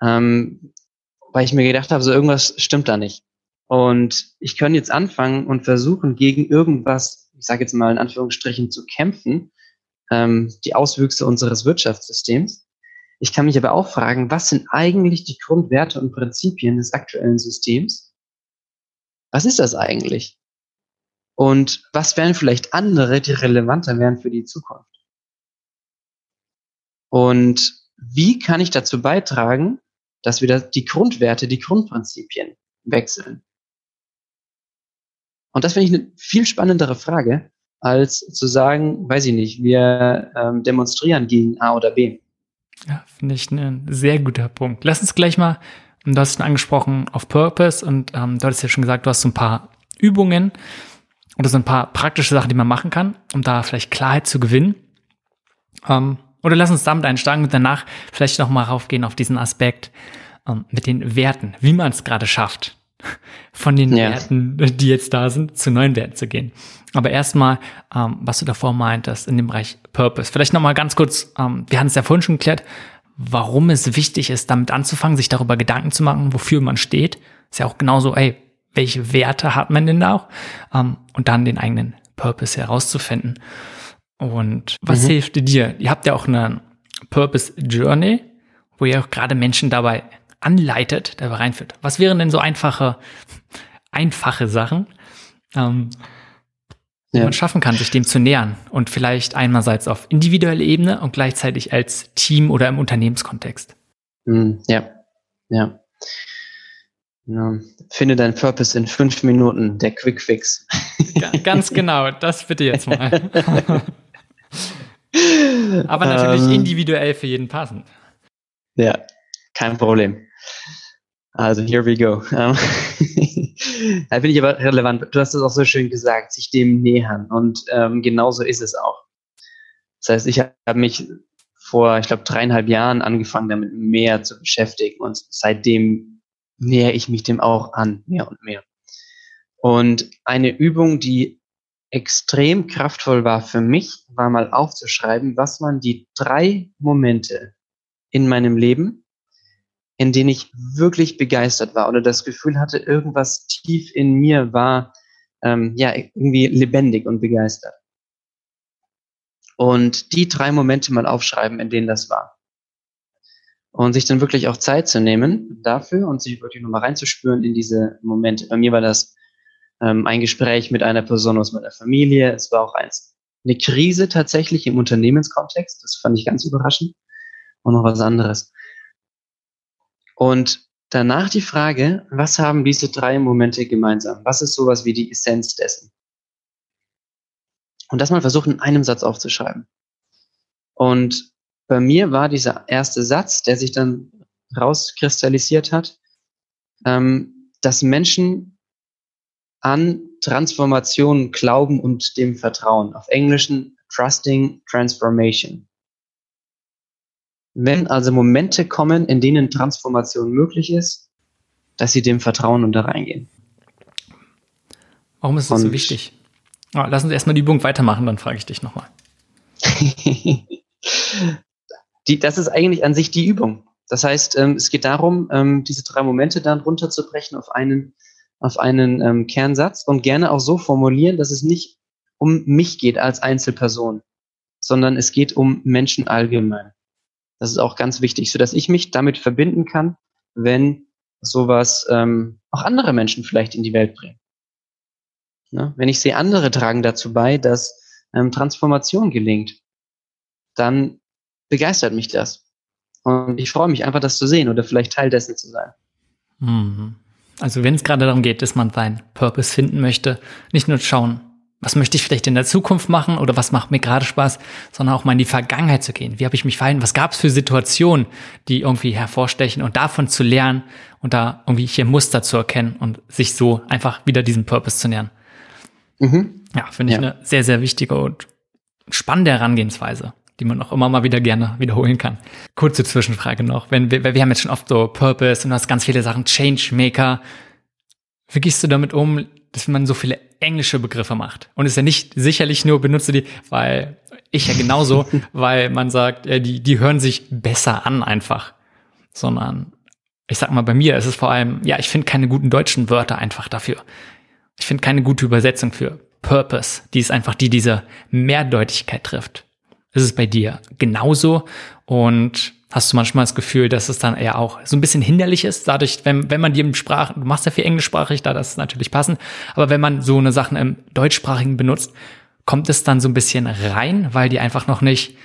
Ähm, weil ich mir gedacht habe, so irgendwas stimmt da nicht. Und ich kann jetzt anfangen und versuchen, gegen irgendwas, ich sage jetzt mal in Anführungsstrichen, zu kämpfen, ähm, die Auswüchse unseres Wirtschaftssystems. Ich kann mich aber auch fragen, was sind eigentlich die Grundwerte und Prinzipien des aktuellen Systems? Was ist das eigentlich? Und was wären vielleicht andere, die relevanter wären für die Zukunft? Und wie kann ich dazu beitragen, dass wir die Grundwerte, die Grundprinzipien wechseln? Und das finde ich eine viel spannendere Frage, als zu sagen, weiß ich nicht, wir ähm, demonstrieren gegen A oder B. Ja, finde ich ein sehr guter Punkt. Lass uns gleich mal, du hast schon angesprochen, auf Purpose und ähm, du hattest ja schon gesagt, du hast so ein paar Übungen oder so ein paar praktische Sachen, die man machen kann, um da vielleicht Klarheit zu gewinnen. Ähm, oder lass uns damit einsteigen und danach vielleicht nochmal raufgehen auf diesen Aspekt ähm, mit den Werten, wie man es gerade schafft, von den ja. Werten, die jetzt da sind, zu neuen Werten zu gehen. Aber erstmal, ähm, was du davor meintest in dem Bereich Purpose. Vielleicht nochmal ganz kurz, ähm, wir hatten es ja vorhin schon geklärt, warum es wichtig ist, damit anzufangen, sich darüber Gedanken zu machen, wofür man steht. Ist ja auch genauso, ey, welche Werte hat man denn da auch? Ähm, und dann den eigenen Purpose herauszufinden. Und was mhm. hilft dir? Ihr habt ja auch eine Purpose Journey, wo ihr auch gerade Menschen dabei anleitet, dabei reinführt. Was wären denn so einfache, einfache Sachen, ähm, ja. man schaffen kann, sich dem zu nähern und vielleicht einerseits auf individueller Ebene und gleichzeitig als Team oder im Unternehmenskontext. Hm, ja, ja. Ja, finde deinen Purpose in fünf Minuten, der Quick Fix. Ganz genau, das bitte jetzt mal. Aber natürlich ähm, individuell für jeden passend. Ja, kein Problem. Also, here we go. Ähm, da bin ich aber relevant. Du hast es auch so schön gesagt, sich dem nähern. Und ähm, genauso ist es auch. Das heißt, ich habe mich vor, ich glaube, dreieinhalb Jahren angefangen, damit mehr zu beschäftigen. Und seitdem nähere ich mich dem auch an, mehr und mehr. Und eine Übung, die extrem kraftvoll war für mich, war mal aufzuschreiben, was waren die drei Momente in meinem Leben, in denen ich wirklich begeistert war oder das Gefühl hatte, irgendwas tief in mir war ähm, ja irgendwie lebendig und begeistert. Und die drei Momente mal aufschreiben, in denen das war. Und sich dann wirklich auch Zeit zu nehmen dafür und sich wirklich nochmal reinzuspüren in diese Momente. Bei mir war das ähm, ein Gespräch mit einer Person aus meiner Familie. Es war auch eins, eine Krise tatsächlich im Unternehmenskontext. Das fand ich ganz überraschend. Und noch was anderes. Und danach die Frage, was haben diese drei Momente gemeinsam? Was ist sowas wie die Essenz dessen? Und das mal versuchen, in einem Satz aufzuschreiben. Und bei mir war dieser erste Satz, der sich dann rauskristallisiert hat, ähm, dass Menschen an Transformation glauben und dem vertrauen. Auf Englischen Trusting Transformation. Wenn also Momente kommen, in denen Transformation möglich ist, dass sie dem vertrauen und da reingehen. Warum ist das und so wichtig? Oh, lass uns erstmal die Übung weitermachen, dann frage ich dich nochmal. die, das ist eigentlich an sich die Übung. Das heißt, ähm, es geht darum, ähm, diese drei Momente dann runterzubrechen auf einen auf einen ähm, Kernsatz und gerne auch so formulieren, dass es nicht um mich geht als Einzelperson, sondern es geht um Menschen allgemein. Das ist auch ganz wichtig, so dass ich mich damit verbinden kann, wenn sowas ähm, auch andere Menschen vielleicht in die Welt bringen. Ne? Wenn ich sehe, andere tragen dazu bei, dass ähm, Transformation gelingt, dann begeistert mich das. Und ich freue mich einfach, das zu sehen oder vielleicht Teil dessen zu sein. Mhm. Also wenn es gerade darum geht, dass man seinen Purpose finden möchte, nicht nur schauen, was möchte ich vielleicht in der Zukunft machen oder was macht mir gerade Spaß, sondern auch mal in die Vergangenheit zu gehen. Wie habe ich mich verhalten? Was gab es für Situationen, die irgendwie hervorstechen und davon zu lernen und da irgendwie hier Muster zu erkennen und sich so einfach wieder diesem Purpose zu nähern. Mhm. Ja, finde ich ja. eine sehr, sehr wichtige und spannende Herangehensweise die man auch immer mal wieder gerne wiederholen kann. Kurze Zwischenfrage noch. Wenn wir, wir haben jetzt schon oft so Purpose und du hast ganz viele Sachen, Changemaker. Wie gehst du damit um, dass man so viele englische Begriffe macht? Und es ist ja nicht sicherlich nur benutze die, weil ich ja genauso, weil man sagt, ja, die, die hören sich besser an einfach. Sondern ich sag mal, bei mir ist es vor allem, ja, ich finde keine guten deutschen Wörter einfach dafür. Ich finde keine gute Übersetzung für Purpose, die ist einfach die, diese Mehrdeutigkeit trifft. Ist es bei dir genauso? Und hast du manchmal das Gefühl, dass es dann eher auch so ein bisschen hinderlich ist, dadurch, wenn, wenn man die Sprache, du machst ja viel englischsprachig, da das ist natürlich passend, aber wenn man so eine Sachen im deutschsprachigen benutzt, kommt es dann so ein bisschen rein, weil die einfach noch nicht,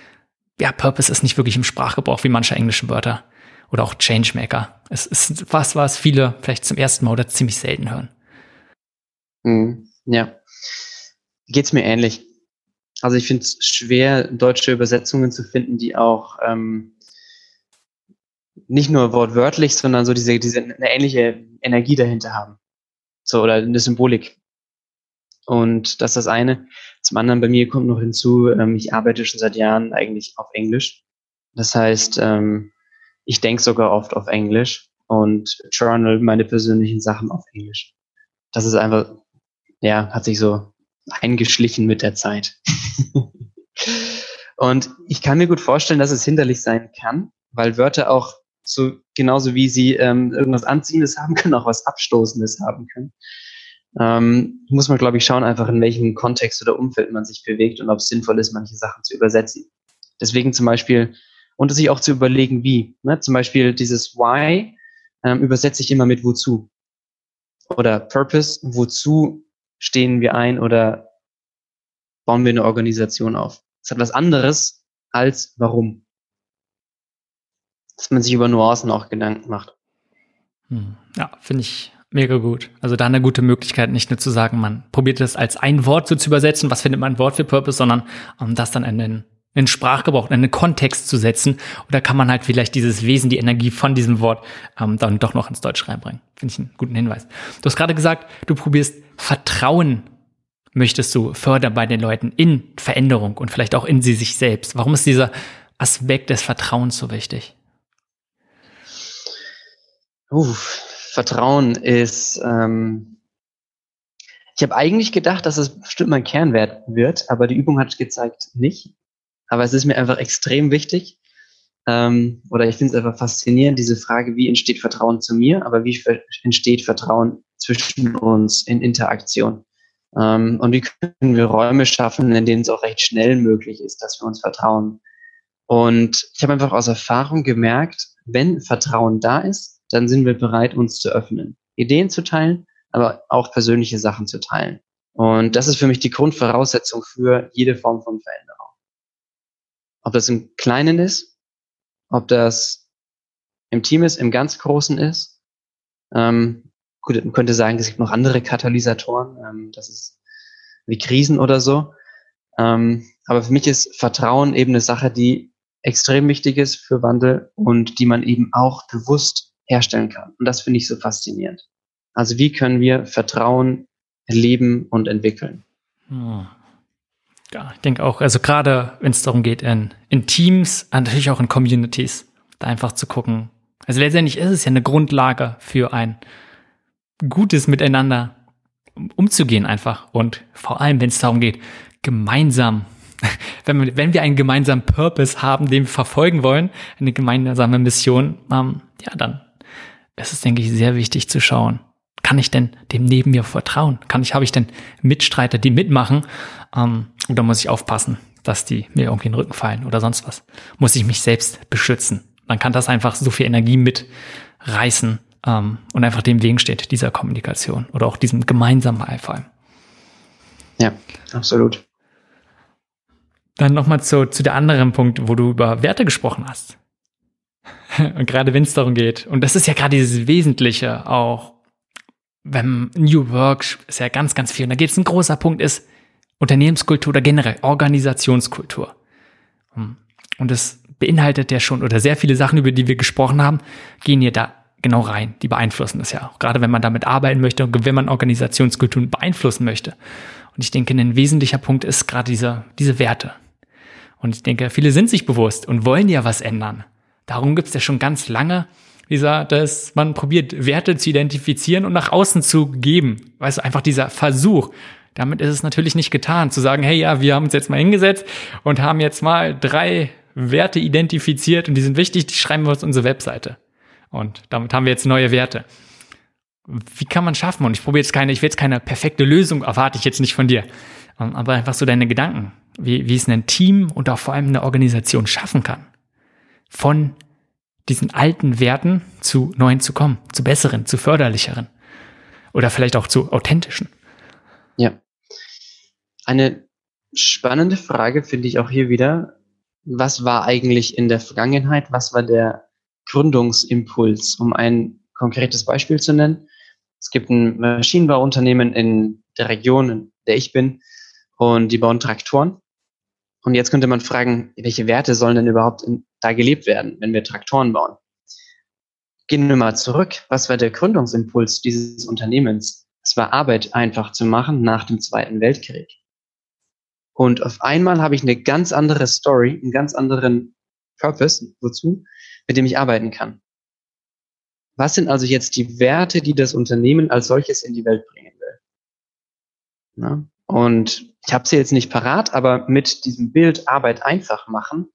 ja, Purpose ist nicht wirklich im Sprachgebrauch wie manche englische Wörter oder auch Changemaker. Es ist was, was viele vielleicht zum ersten Mal oder ziemlich selten hören. Mhm, ja, geht's mir ähnlich. Also ich finde es schwer, deutsche Übersetzungen zu finden, die auch ähm, nicht nur wortwörtlich, sondern so diese, diese eine ähnliche Energie dahinter haben. So, oder eine Symbolik. Und das ist das eine. Zum anderen bei mir kommt noch hinzu, ähm, ich arbeite schon seit Jahren eigentlich auf Englisch. Das heißt, ähm, ich denke sogar oft auf Englisch und journal meine persönlichen Sachen auf Englisch. Das ist einfach, ja, hat sich so eingeschlichen mit der Zeit. und ich kann mir gut vorstellen, dass es hinderlich sein kann, weil Wörter auch so genauso wie sie ähm, irgendwas Anziehendes haben können, auch was Abstoßendes haben können. Ähm, muss man, glaube ich, schauen, einfach in welchem Kontext oder Umfeld man sich bewegt und ob es sinnvoll ist, manche Sachen zu übersetzen. Deswegen zum Beispiel, und sich auch zu überlegen, wie. Ne? Zum Beispiel dieses Why ähm, übersetze ich immer mit wozu. Oder Purpose, wozu stehen wir ein oder bauen wir eine Organisation auf. Das hat was anderes als warum. Dass man sich über Nuancen auch Gedanken macht. Hm. Ja, finde ich mega gut. Also da eine gute Möglichkeit, nicht nur zu sagen, man probiert das als ein Wort so zu übersetzen, was findet man Wort für Purpose, sondern um das dann in den, in Sprachgebrauch, in einen Kontext zu setzen. Oder kann man halt vielleicht dieses Wesen, die Energie von diesem Wort ähm, dann doch noch ins Deutsch reinbringen. Finde ich einen guten Hinweis. Du hast gerade gesagt, du probierst Vertrauen möchtest du fördern bei den Leuten in Veränderung und vielleicht auch in sie sich selbst. Warum ist dieser Aspekt des Vertrauens so wichtig? Uh, Vertrauen ist, ähm, ich habe eigentlich gedacht, dass es bestimmt mein Kernwert wird, aber die Übung hat gezeigt, nicht. Aber es ist mir einfach extrem wichtig. Ähm, oder ich finde es einfach faszinierend, diese Frage, wie entsteht Vertrauen zu mir, aber wie entsteht Vertrauen zwischen uns in Interaktion? Ähm, und wie können wir Räume schaffen, in denen es auch recht schnell möglich ist, dass wir uns vertrauen? Und ich habe einfach aus Erfahrung gemerkt, wenn Vertrauen da ist, dann sind wir bereit, uns zu öffnen, Ideen zu teilen, aber auch persönliche Sachen zu teilen. Und das ist für mich die Grundvoraussetzung für jede Form von Veränderung. Ob das im Kleinen ist, ob das im Team ist, im ganz Großen ist. Ähm, gut, man könnte sagen, es gibt noch andere Katalysatoren. Ähm, das ist wie Krisen oder so. Ähm, aber für mich ist Vertrauen eben eine Sache, die extrem wichtig ist für Wandel und die man eben auch bewusst herstellen kann. Und das finde ich so faszinierend. Also wie können wir Vertrauen erleben und entwickeln? Hm. Ja, ich denke auch, also gerade wenn es darum geht, in, in Teams, natürlich auch in Communities, da einfach zu gucken. Also letztendlich ist es ja eine Grundlage für ein gutes Miteinander umzugehen einfach. Und vor allem, wenn es darum geht, gemeinsam wenn wir, wenn wir einen gemeinsamen Purpose haben, den wir verfolgen wollen, eine gemeinsame Mission, ähm, ja, dann ist es, denke ich, sehr wichtig zu schauen. Kann ich denn dem neben mir vertrauen? Kann ich, habe ich denn Mitstreiter, die mitmachen? Ähm, oder muss ich aufpassen, dass die mir irgendwie in den Rücken fallen oder sonst was? Muss ich mich selbst beschützen? Dann kann das einfach so viel Energie mitreißen ähm, und einfach dem Wegen steht, dieser Kommunikation oder auch diesem gemeinsamen Eifer. Ja, absolut. Dann nochmal zu, zu der anderen Punkt, wo du über Werte gesprochen hast. Und gerade wenn es darum geht, und das ist ja gerade dieses Wesentliche auch, wenn New Work ist ja ganz, ganz viel. Und da geht es ein großer Punkt ist Unternehmenskultur oder generell Organisationskultur. Und das beinhaltet ja schon, oder sehr viele Sachen, über die wir gesprochen haben, gehen hier da genau rein. Die beeinflussen das ja auch. Gerade wenn man damit arbeiten möchte und wenn man Organisationskulturen beeinflussen möchte. Und ich denke, ein wesentlicher Punkt ist gerade diese, diese Werte. Und ich denke, viele sind sich bewusst und wollen ja was ändern. Darum gibt es ja schon ganz lange dieser, dass man probiert, Werte zu identifizieren und nach außen zu geben. Weißt du, einfach dieser Versuch. Damit ist es natürlich nicht getan, zu sagen, hey, ja, wir haben uns jetzt mal hingesetzt und haben jetzt mal drei Werte identifiziert und die sind wichtig, die schreiben wir auf unsere Webseite. Und damit haben wir jetzt neue Werte. Wie kann man schaffen? Und ich probiere jetzt keine, ich will jetzt keine perfekte Lösung, erwarte ich jetzt nicht von dir. Aber einfach so deine Gedanken wie, wie es ein Team und auch vor allem eine Organisation schaffen kann, von diesen alten Werten zu neuen zu kommen, zu besseren, zu förderlicheren oder vielleicht auch zu authentischen. Ja. Eine spannende Frage finde ich auch hier wieder. Was war eigentlich in der Vergangenheit? Was war der Gründungsimpuls, um ein konkretes Beispiel zu nennen? Es gibt ein Maschinenbauunternehmen in der Region, in der ich bin, und die bauen Traktoren. Und jetzt könnte man fragen, welche Werte sollen denn überhaupt in, da gelebt werden, wenn wir Traktoren bauen? Gehen wir mal zurück. Was war der Gründungsimpuls dieses Unternehmens? Es war Arbeit einfach zu machen nach dem Zweiten Weltkrieg. Und auf einmal habe ich eine ganz andere Story, einen ganz anderen Purpose, wozu, mit dem ich arbeiten kann. Was sind also jetzt die Werte, die das Unternehmen als solches in die Welt bringen will? Na? Und ich habe sie jetzt nicht parat, aber mit diesem Bild Arbeit einfach machen,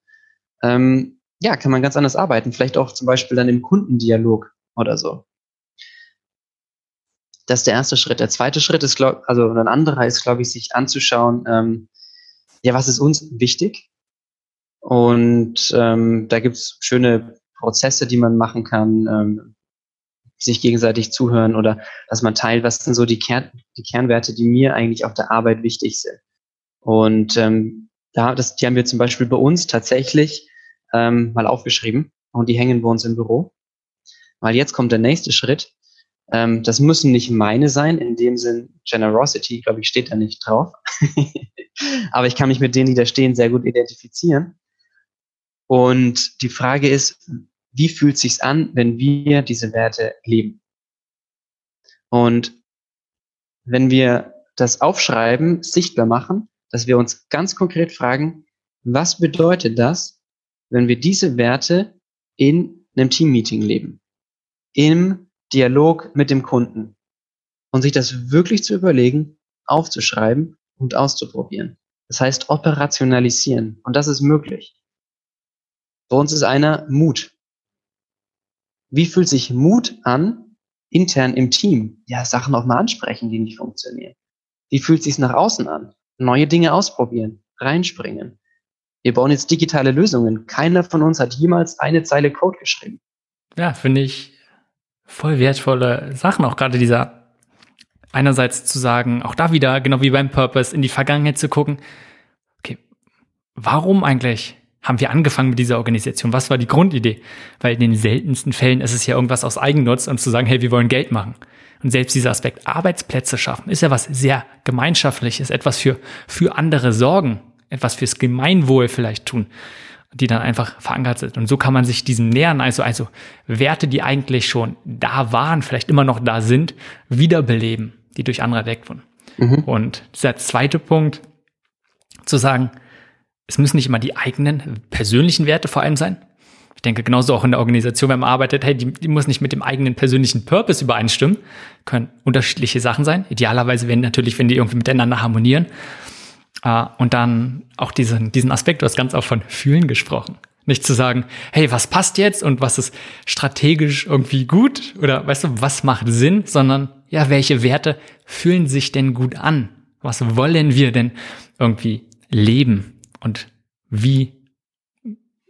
ähm, ja, kann man ganz anders arbeiten. Vielleicht auch zum Beispiel dann im Kundendialog oder so. Das ist der erste Schritt. Der zweite Schritt ist, glaub, also ein anderer ist, glaube ich, sich anzuschauen, ähm, ja, was ist uns wichtig? Und ähm, da gibt's schöne Prozesse, die man machen kann. Ähm, sich gegenseitig zuhören oder dass man teilt, was sind so die, Kern, die Kernwerte, die mir eigentlich auf der Arbeit wichtig sind. Und ähm, da, das, die haben wir zum Beispiel bei uns tatsächlich ähm, mal aufgeschrieben und die hängen bei uns im Büro. Weil jetzt kommt der nächste Schritt. Ähm, das müssen nicht meine sein, in dem Sinn Generosity, glaube ich, steht da nicht drauf. Aber ich kann mich mit denen, die da stehen, sehr gut identifizieren. Und die Frage ist, wie fühlt sich's an, wenn wir diese Werte leben? Und wenn wir das aufschreiben, sichtbar machen, dass wir uns ganz konkret fragen, was bedeutet das, wenn wir diese Werte in einem Teammeeting leben, im Dialog mit dem Kunden und sich das wirklich zu überlegen, aufzuschreiben und auszuprobieren. Das heißt operationalisieren und das ist möglich. Bei uns ist einer Mut. Wie fühlt sich Mut an, intern im Team? Ja, Sachen auch mal ansprechen, die nicht funktionieren. Wie fühlt sich nach außen an? Neue Dinge ausprobieren, reinspringen. Wir bauen jetzt digitale Lösungen. Keiner von uns hat jemals eine Zeile Code geschrieben. Ja, finde ich voll wertvolle Sachen. Auch gerade dieser einerseits zu sagen, auch da wieder, genau wie beim Purpose, in die Vergangenheit zu gucken. Okay, warum eigentlich haben wir angefangen mit dieser Organisation? Was war die Grundidee? Weil in den seltensten Fällen ist es ja irgendwas aus Eigennutz und zu sagen, hey, wir wollen Geld machen. Und selbst dieser Aspekt Arbeitsplätze schaffen ist ja was sehr gemeinschaftliches, etwas für, für andere sorgen, etwas fürs Gemeinwohl vielleicht tun, die dann einfach verankert sind. Und so kann man sich diesem nähern, also, also Werte, die eigentlich schon da waren, vielleicht immer noch da sind, wiederbeleben, die durch andere entdeckt wurden. Mhm. Und dieser zweite Punkt, zu sagen, es müssen nicht immer die eigenen persönlichen Werte vor allem sein. Ich denke genauso auch in der Organisation, wenn man arbeitet, hey, die, die muss nicht mit dem eigenen persönlichen Purpose übereinstimmen, können unterschiedliche Sachen sein. Idealerweise wenn natürlich, wenn die irgendwie miteinander harmonieren. Uh, und dann auch diesen, diesen Aspekt, du hast ganz auch von Fühlen gesprochen. Nicht zu sagen, hey, was passt jetzt und was ist strategisch irgendwie gut oder weißt du, was macht Sinn, sondern ja, welche Werte fühlen sich denn gut an? Was wollen wir denn irgendwie leben? Und wie,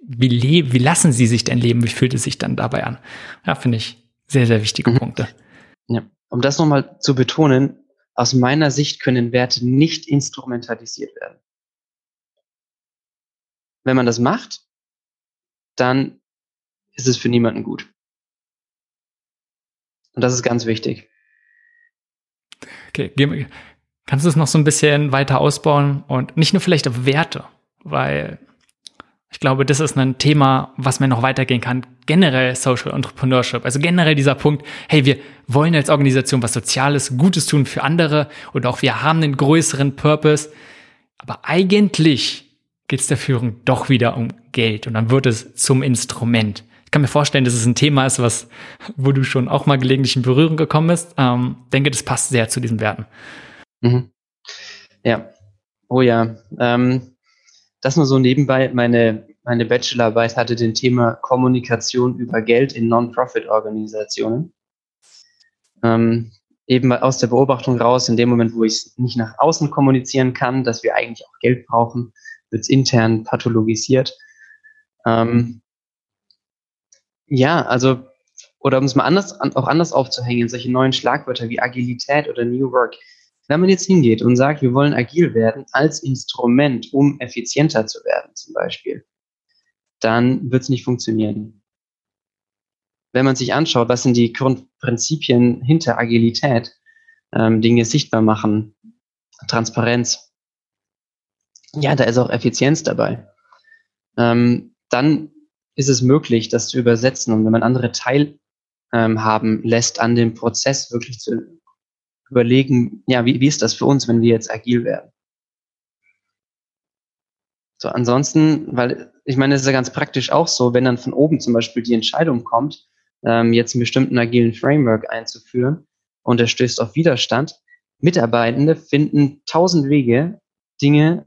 wie, le wie lassen sie sich denn leben? Wie fühlt es sich dann dabei an? Ja, finde ich sehr, sehr wichtige mhm. Punkte. Ja. Um das nochmal zu betonen, aus meiner Sicht können Werte nicht instrumentalisiert werden. Wenn man das macht, dann ist es für niemanden gut. Und das ist ganz wichtig. Okay, kannst du es noch so ein bisschen weiter ausbauen und nicht nur vielleicht auf Werte, weil ich glaube, das ist ein Thema, was mir noch weitergehen kann. Generell Social Entrepreneurship, also generell dieser Punkt, hey, wir wollen als Organisation was Soziales, Gutes tun für andere und auch wir haben einen größeren Purpose. Aber eigentlich geht es der Führung doch wieder um Geld und dann wird es zum Instrument. Ich kann mir vorstellen, dass es ein Thema ist, was, wo du schon auch mal gelegentlich in Berührung gekommen bist. Ähm, denke, das passt sehr zu diesen Werten. Mhm. Ja. Oh ja. Ähm das nur so nebenbei. Meine, meine Bachelorarbeit hatte den Thema Kommunikation über Geld in Non-Profit-Organisationen. Ähm, eben aus der Beobachtung raus, in dem Moment, wo ich es nicht nach außen kommunizieren kann, dass wir eigentlich auch Geld brauchen, wird es intern pathologisiert. Ähm, ja, also, oder um es mal anders, auch anders aufzuhängen, solche neuen Schlagwörter wie Agilität oder New Work, wenn man jetzt hingeht und sagt, wir wollen agil werden als Instrument, um effizienter zu werden zum Beispiel, dann wird es nicht funktionieren. Wenn man sich anschaut, was sind die Grundprinzipien hinter Agilität, ähm, Dinge sichtbar machen, Transparenz, ja, da ist auch Effizienz dabei. Ähm, dann ist es möglich, das zu übersetzen und wenn man andere teilhaben ähm, lässt an dem Prozess wirklich zu überlegen, ja, wie, wie ist das für uns, wenn wir jetzt agil werden? So, ansonsten, weil ich meine, es ist ja ganz praktisch auch so, wenn dann von oben zum Beispiel die Entscheidung kommt, ähm, jetzt einen bestimmten agilen Framework einzuführen und er stößt auf Widerstand, Mitarbeitende finden tausend Wege, Dinge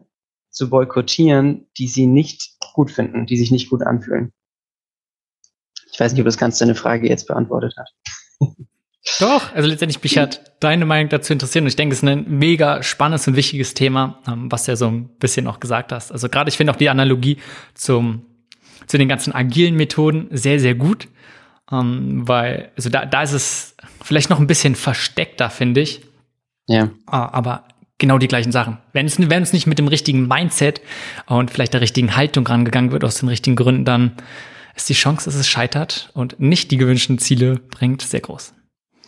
zu boykottieren, die sie nicht gut finden, die sich nicht gut anfühlen. Ich weiß nicht, ob das ganz deine Frage jetzt beantwortet hat. Doch, also letztendlich mich hat deine Meinung dazu interessiert und ich denke, es ist ein mega spannendes und wichtiges Thema, ähm, was du ja so ein bisschen auch gesagt hast. Also gerade ich finde auch die Analogie zum, zu den ganzen agilen Methoden sehr, sehr gut, ähm, weil, also da, da ist es vielleicht noch ein bisschen versteckter, finde ich. Ja. Ah, aber genau die gleichen Sachen. Wenn es, wenn es nicht mit dem richtigen Mindset und vielleicht der richtigen Haltung rangegangen wird, aus den richtigen Gründen, dann ist die Chance, dass es scheitert und nicht die gewünschten Ziele bringt, sehr groß.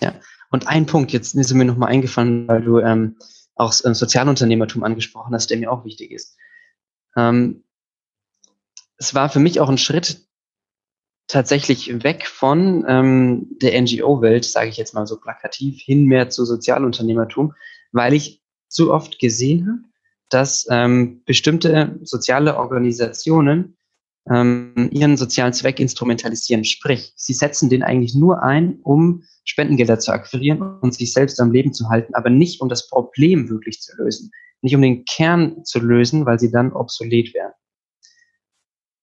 Ja, und ein Punkt, jetzt ist mir nochmal eingefallen, weil du ähm, auch ähm, Sozialunternehmertum angesprochen hast, der mir auch wichtig ist. Ähm, es war für mich auch ein Schritt tatsächlich weg von ähm, der NGO-Welt, sage ich jetzt mal so plakativ, hin mehr zu Sozialunternehmertum, weil ich zu oft gesehen habe, dass ähm, bestimmte soziale Organisationen ähm, ihren sozialen Zweck instrumentalisieren. Sprich, sie setzen den eigentlich nur ein, um Spendengelder zu akquirieren und sich selbst am Leben zu halten, aber nicht um das Problem wirklich zu lösen. Nicht um den Kern zu lösen, weil sie dann obsolet wären.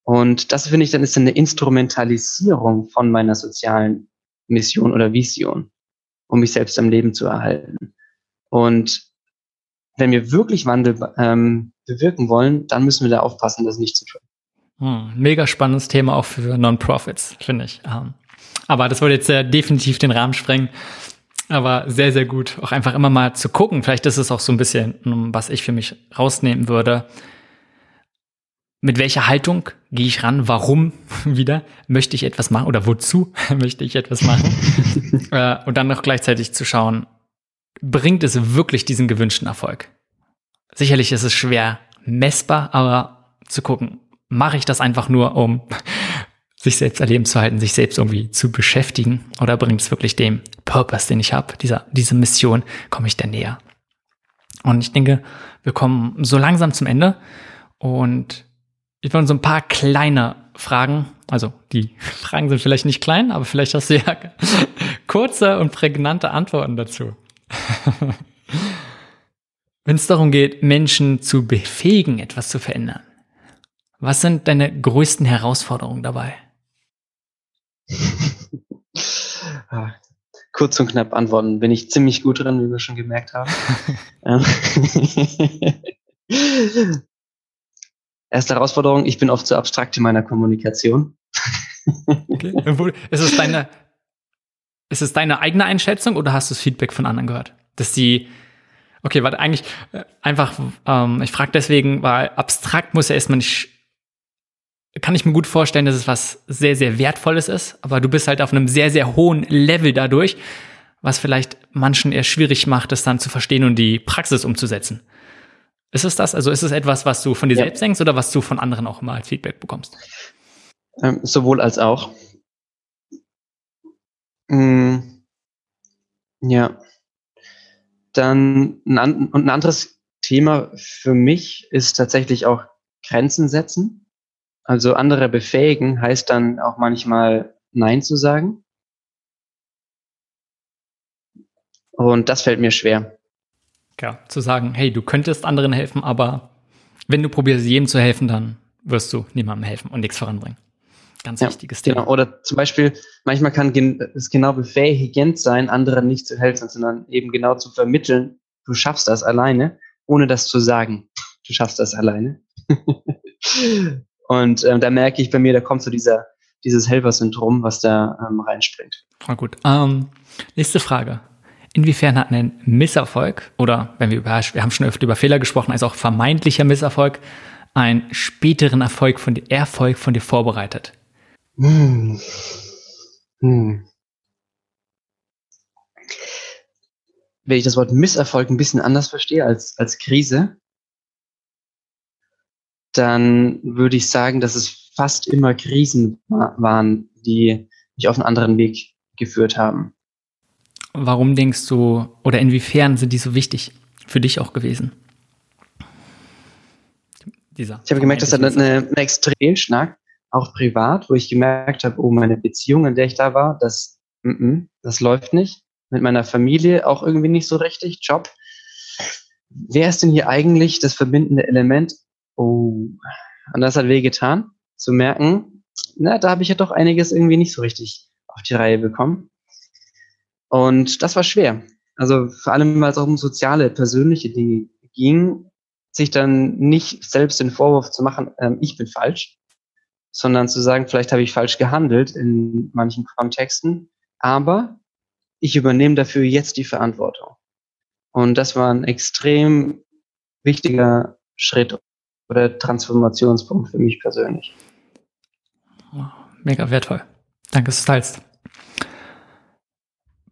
Und das finde ich dann ist eine Instrumentalisierung von meiner sozialen Mission oder Vision, um mich selbst am Leben zu erhalten. Und wenn wir wirklich Wandel ähm, bewirken wollen, dann müssen wir da aufpassen, das nicht zu tun. Hm, mega spannendes Thema auch für Non-Profits, finde ich. Ähm, aber das würde jetzt sehr definitiv den Rahmen sprengen. Aber sehr, sehr gut, auch einfach immer mal zu gucken. Vielleicht ist es auch so ein bisschen, was ich für mich rausnehmen würde. Mit welcher Haltung gehe ich ran? Warum wieder möchte ich etwas machen oder wozu möchte ich etwas machen? äh, und dann noch gleichzeitig zu schauen, bringt es wirklich diesen gewünschten Erfolg? Sicherlich ist es schwer messbar, aber zu gucken, mache ich das einfach nur, um sich selbst erleben zu halten, sich selbst irgendwie zu beschäftigen oder bringt es wirklich dem Purpose, den ich habe, dieser, diese Mission, komme ich da näher? Und ich denke, wir kommen so langsam zum Ende und ich wollte so ein paar kleine Fragen, also die Fragen sind vielleicht nicht klein, aber vielleicht hast du ja kurze und prägnante Antworten dazu. Wenn es darum geht, Menschen zu befähigen, etwas zu verändern, was sind deine größten Herausforderungen dabei? Kurz und knapp antworten. Bin ich ziemlich gut drin, wie wir schon gemerkt haben. Erste Herausforderung, ich bin oft zu abstrakt in meiner Kommunikation. okay. Ist es deine, ist es deine eigene Einschätzung oder hast du das Feedback von anderen gehört? Dass die, okay, warte, eigentlich äh, einfach, ähm, ich frage deswegen, weil abstrakt muss ja erstmal nicht, kann ich mir gut vorstellen, dass es was sehr, sehr Wertvolles ist, aber du bist halt auf einem sehr, sehr hohen Level dadurch, was vielleicht manchen eher schwierig macht, das dann zu verstehen und die Praxis umzusetzen. Ist es das? Also ist es etwas, was du von dir ja. selbst denkst oder was du von anderen auch immer als Feedback bekommst? Ähm, sowohl als auch. Mm, ja. Dann ein, und ein anderes Thema für mich ist tatsächlich auch Grenzen setzen. Also andere befähigen heißt dann auch manchmal Nein zu sagen. Und das fällt mir schwer. Ja, zu sagen, hey, du könntest anderen helfen, aber wenn du probierst, jedem zu helfen, dann wirst du niemandem helfen und nichts voranbringen. Ganz ja, wichtiges Thema. Genau. Oder zum Beispiel, manchmal kann es genau befähigend sein, anderen nicht zu helfen, sondern eben genau zu vermitteln, du schaffst das alleine, ohne das zu sagen, du schaffst das alleine. Und ähm, da merke ich bei mir, da kommt so dieser, dieses Helfersyndrom, was da ähm, reinspringt. Na gut. Ähm, nächste Frage. Inwiefern hat ein Misserfolg oder wenn wir über, wir haben schon öfter über Fehler gesprochen, also auch vermeintlicher Misserfolg, einen späteren Erfolg von, Erfolg von dir vorbereitet? Hm. Hm. Wenn ich das Wort Misserfolg ein bisschen anders verstehe als, als Krise, dann würde ich sagen, dass es fast immer Krisen waren, die mich auf einen anderen Weg geführt haben. Warum denkst du, oder inwiefern sind die so wichtig für dich auch gewesen? Dieser ich habe gemerkt, das hat eine, eine extrem stark auch privat, wo ich gemerkt habe, oh, meine Beziehung, in der ich da war, das, mm -mm, das läuft nicht. Mit meiner Familie auch irgendwie nicht so richtig. Job. Wer ist denn hier eigentlich das verbindende Element? Oh, und das hat weh getan, zu merken, na, da habe ich ja doch einiges irgendwie nicht so richtig auf die Reihe bekommen. Und das war schwer. Also vor allem, weil es auch um soziale, persönliche Dinge ging, sich dann nicht selbst den Vorwurf zu machen, ähm, ich bin falsch, sondern zu sagen, vielleicht habe ich falsch gehandelt in manchen Kontexten, aber ich übernehme dafür jetzt die Verantwortung. Und das war ein extrem wichtiger Schritt oder Transformationspunkt für mich persönlich. mega wertvoll. Danke, dass du teilst.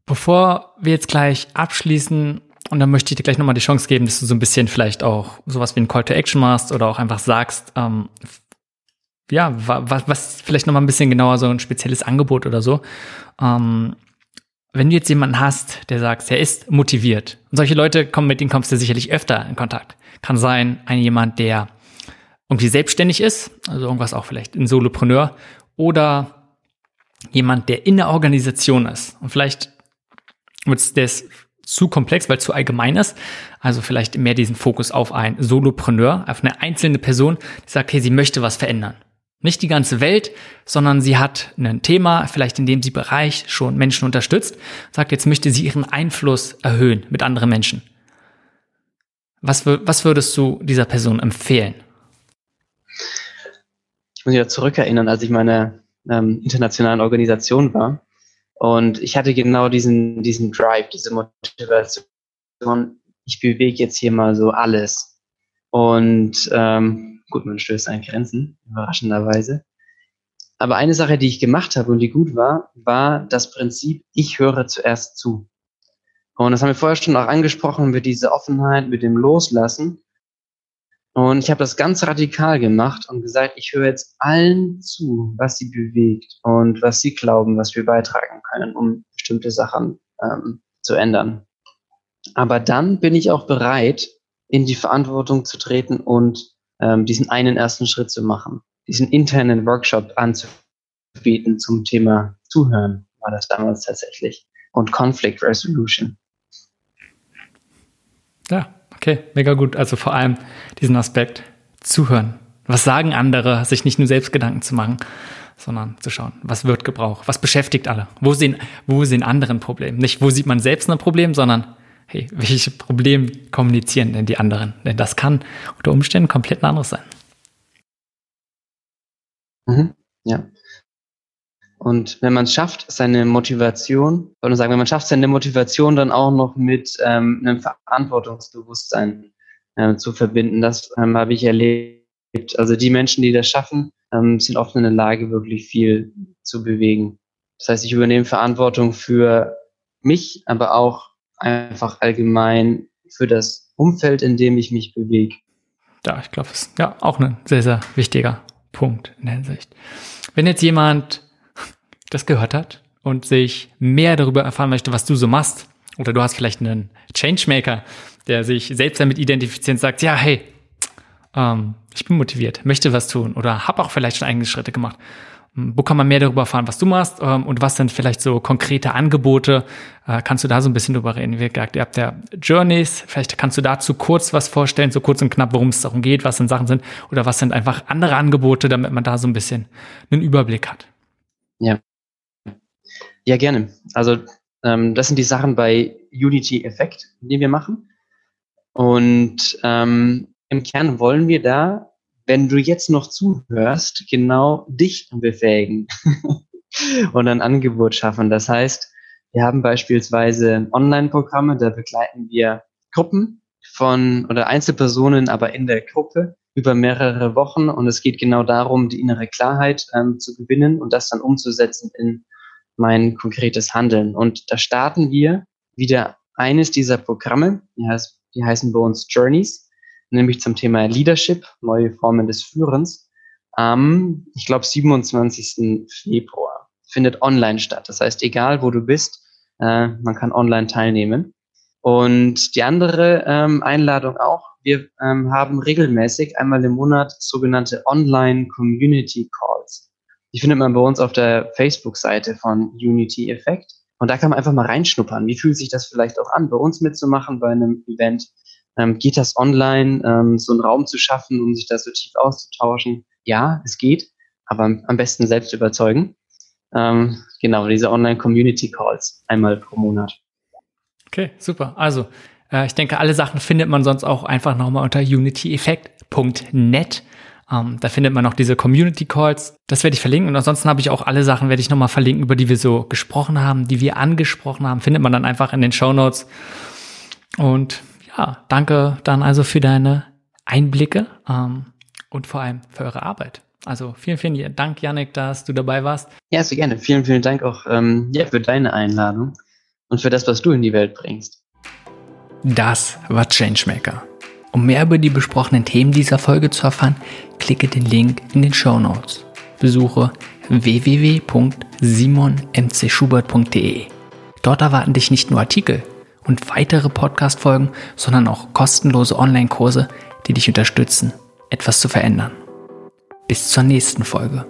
Bevor wir jetzt gleich abschließen, und dann möchte ich dir gleich nochmal die Chance geben, dass du so ein bisschen vielleicht auch sowas wie ein Call to Action machst oder auch einfach sagst, ähm, ja, was, was vielleicht nochmal ein bisschen genauer so ein spezielles Angebot oder so. Ähm, wenn du jetzt jemanden hast, der sagt, er ist motiviert, und solche Leute kommen, mit denen kommst du sicherlich öfter in Kontakt. Kann sein, ein jemand, der irgendwie selbstständig ist, also irgendwas auch vielleicht ein Solopreneur, oder jemand, der in der Organisation ist. Und vielleicht wird es zu komplex, weil es zu allgemein ist. Also vielleicht mehr diesen Fokus auf einen Solopreneur, auf eine einzelne Person, die sagt, hey, sie möchte was verändern. Nicht die ganze Welt, sondern sie hat ein Thema, vielleicht in dem sie Bereich schon Menschen unterstützt, sagt, jetzt möchte sie ihren Einfluss erhöhen mit anderen Menschen. Was, was würdest du dieser Person empfehlen? Ich muss mich ja zurückerinnern, als ich meine ähm, internationalen Organisation war. Und ich hatte genau diesen, diesen Drive, diese Motivation. Ich bewege jetzt hier mal so alles. Und ähm, Gut, man stößt an Grenzen, überraschenderweise. Aber eine Sache, die ich gemacht habe und die gut war, war das Prinzip, ich höre zuerst zu. Und das haben wir vorher schon auch angesprochen mit dieser Offenheit, mit dem Loslassen. Und ich habe das ganz radikal gemacht und gesagt, ich höre jetzt allen zu, was sie bewegt und was sie glauben, was wir beitragen können, um bestimmte Sachen ähm, zu ändern. Aber dann bin ich auch bereit, in die Verantwortung zu treten und ähm, diesen einen ersten Schritt zu machen, diesen internen Workshop anzubieten zum Thema Zuhören, war das damals tatsächlich, und Conflict Resolution. Ja, okay, mega gut. Also vor allem diesen Aspekt Zuhören. Was sagen andere, sich nicht nur selbst Gedanken zu machen, sondern zu schauen, was wird gebraucht, was beschäftigt alle, wo sehen, wo sehen andere ein Problem. Nicht, wo sieht man selbst ein Problem, sondern hey, welche Probleme kommunizieren denn die anderen? Denn das kann unter Umständen komplett ein anderes sein. Mhm, ja. Und wenn man es schafft, seine Motivation, oder sagen, wenn man schafft, seine Motivation dann auch noch mit ähm, einem Verantwortungsbewusstsein äh, zu verbinden, das ähm, habe ich erlebt. Also die Menschen, die das schaffen, ähm, sind oft in der Lage, wirklich viel zu bewegen. Das heißt, ich übernehme Verantwortung für mich, aber auch einfach allgemein für das Umfeld, in dem ich mich bewege. Ja, ich glaube, es ist ja auch ein sehr, sehr wichtiger Punkt in der Hinsicht. Wenn jetzt jemand das gehört hat und sich mehr darüber erfahren möchte, was du so machst, oder du hast vielleicht einen Changemaker, der sich selbst damit identifiziert und sagt, ja, hey, ähm, ich bin motiviert, möchte was tun oder habe auch vielleicht schon eigene Schritte gemacht wo kann man mehr darüber erfahren, was du machst ähm, und was sind vielleicht so konkrete Angebote? Äh, kannst du da so ein bisschen drüber reden? Wie gesagt, ihr habt ja Journeys, vielleicht kannst du dazu kurz was vorstellen, so kurz und knapp, worum es darum geht, was denn Sachen sind oder was sind einfach andere Angebote, damit man da so ein bisschen einen Überblick hat. Ja. Ja, gerne. Also ähm, das sind die Sachen bei Unity Effect, die wir machen. Und ähm, im Kern wollen wir da wenn du jetzt noch zuhörst, genau dich befähigen und ein Angebot schaffen. Das heißt, wir haben beispielsweise Online-Programme, da begleiten wir Gruppen von oder Einzelpersonen, aber in der Gruppe über mehrere Wochen und es geht genau darum, die innere Klarheit ähm, zu gewinnen und das dann umzusetzen in mein konkretes Handeln. Und da starten wir wieder eines dieser Programme, die, heißt, die heißen bei uns Journeys nämlich zum Thema Leadership, neue Formen des Führens, am, ich glaube, 27. Februar. Findet online statt. Das heißt, egal wo du bist, äh, man kann online teilnehmen. Und die andere ähm, Einladung auch, wir ähm, haben regelmäßig einmal im Monat sogenannte Online Community Calls. Die findet man bei uns auf der Facebook-Seite von Unity Effect. Und da kann man einfach mal reinschnuppern. Wie fühlt sich das vielleicht auch an, bei uns mitzumachen bei einem Event? Ähm, geht das online, ähm, so einen Raum zu schaffen, um sich da so tief auszutauschen? Ja, es geht, aber am besten selbst überzeugen. Ähm, genau, diese Online-Community-Calls einmal pro Monat. Okay, super. Also, äh, ich denke, alle Sachen findet man sonst auch einfach nochmal unter unityeffect.net. Um, da findet man auch diese Community Calls. Das werde ich verlinken. Und ansonsten habe ich auch alle Sachen, werde ich nochmal verlinken, über die wir so gesprochen haben, die wir angesprochen haben. Findet man dann einfach in den Show Notes. Und ja, danke dann also für deine Einblicke ähm, und vor allem für eure Arbeit. Also vielen, vielen Dank, Janik, dass du dabei warst. Ja, sehr gerne. Vielen, vielen Dank auch ähm, ja, für deine Einladung und für das, was du in die Welt bringst. Das war Changemaker. Um mehr über die besprochenen Themen dieser Folge zu erfahren, klicke den Link in den Show Notes. Besuche www.simonmcschubert.de. Dort erwarten dich nicht nur Artikel und weitere Podcast-Folgen, sondern auch kostenlose Online-Kurse, die dich unterstützen, etwas zu verändern. Bis zur nächsten Folge.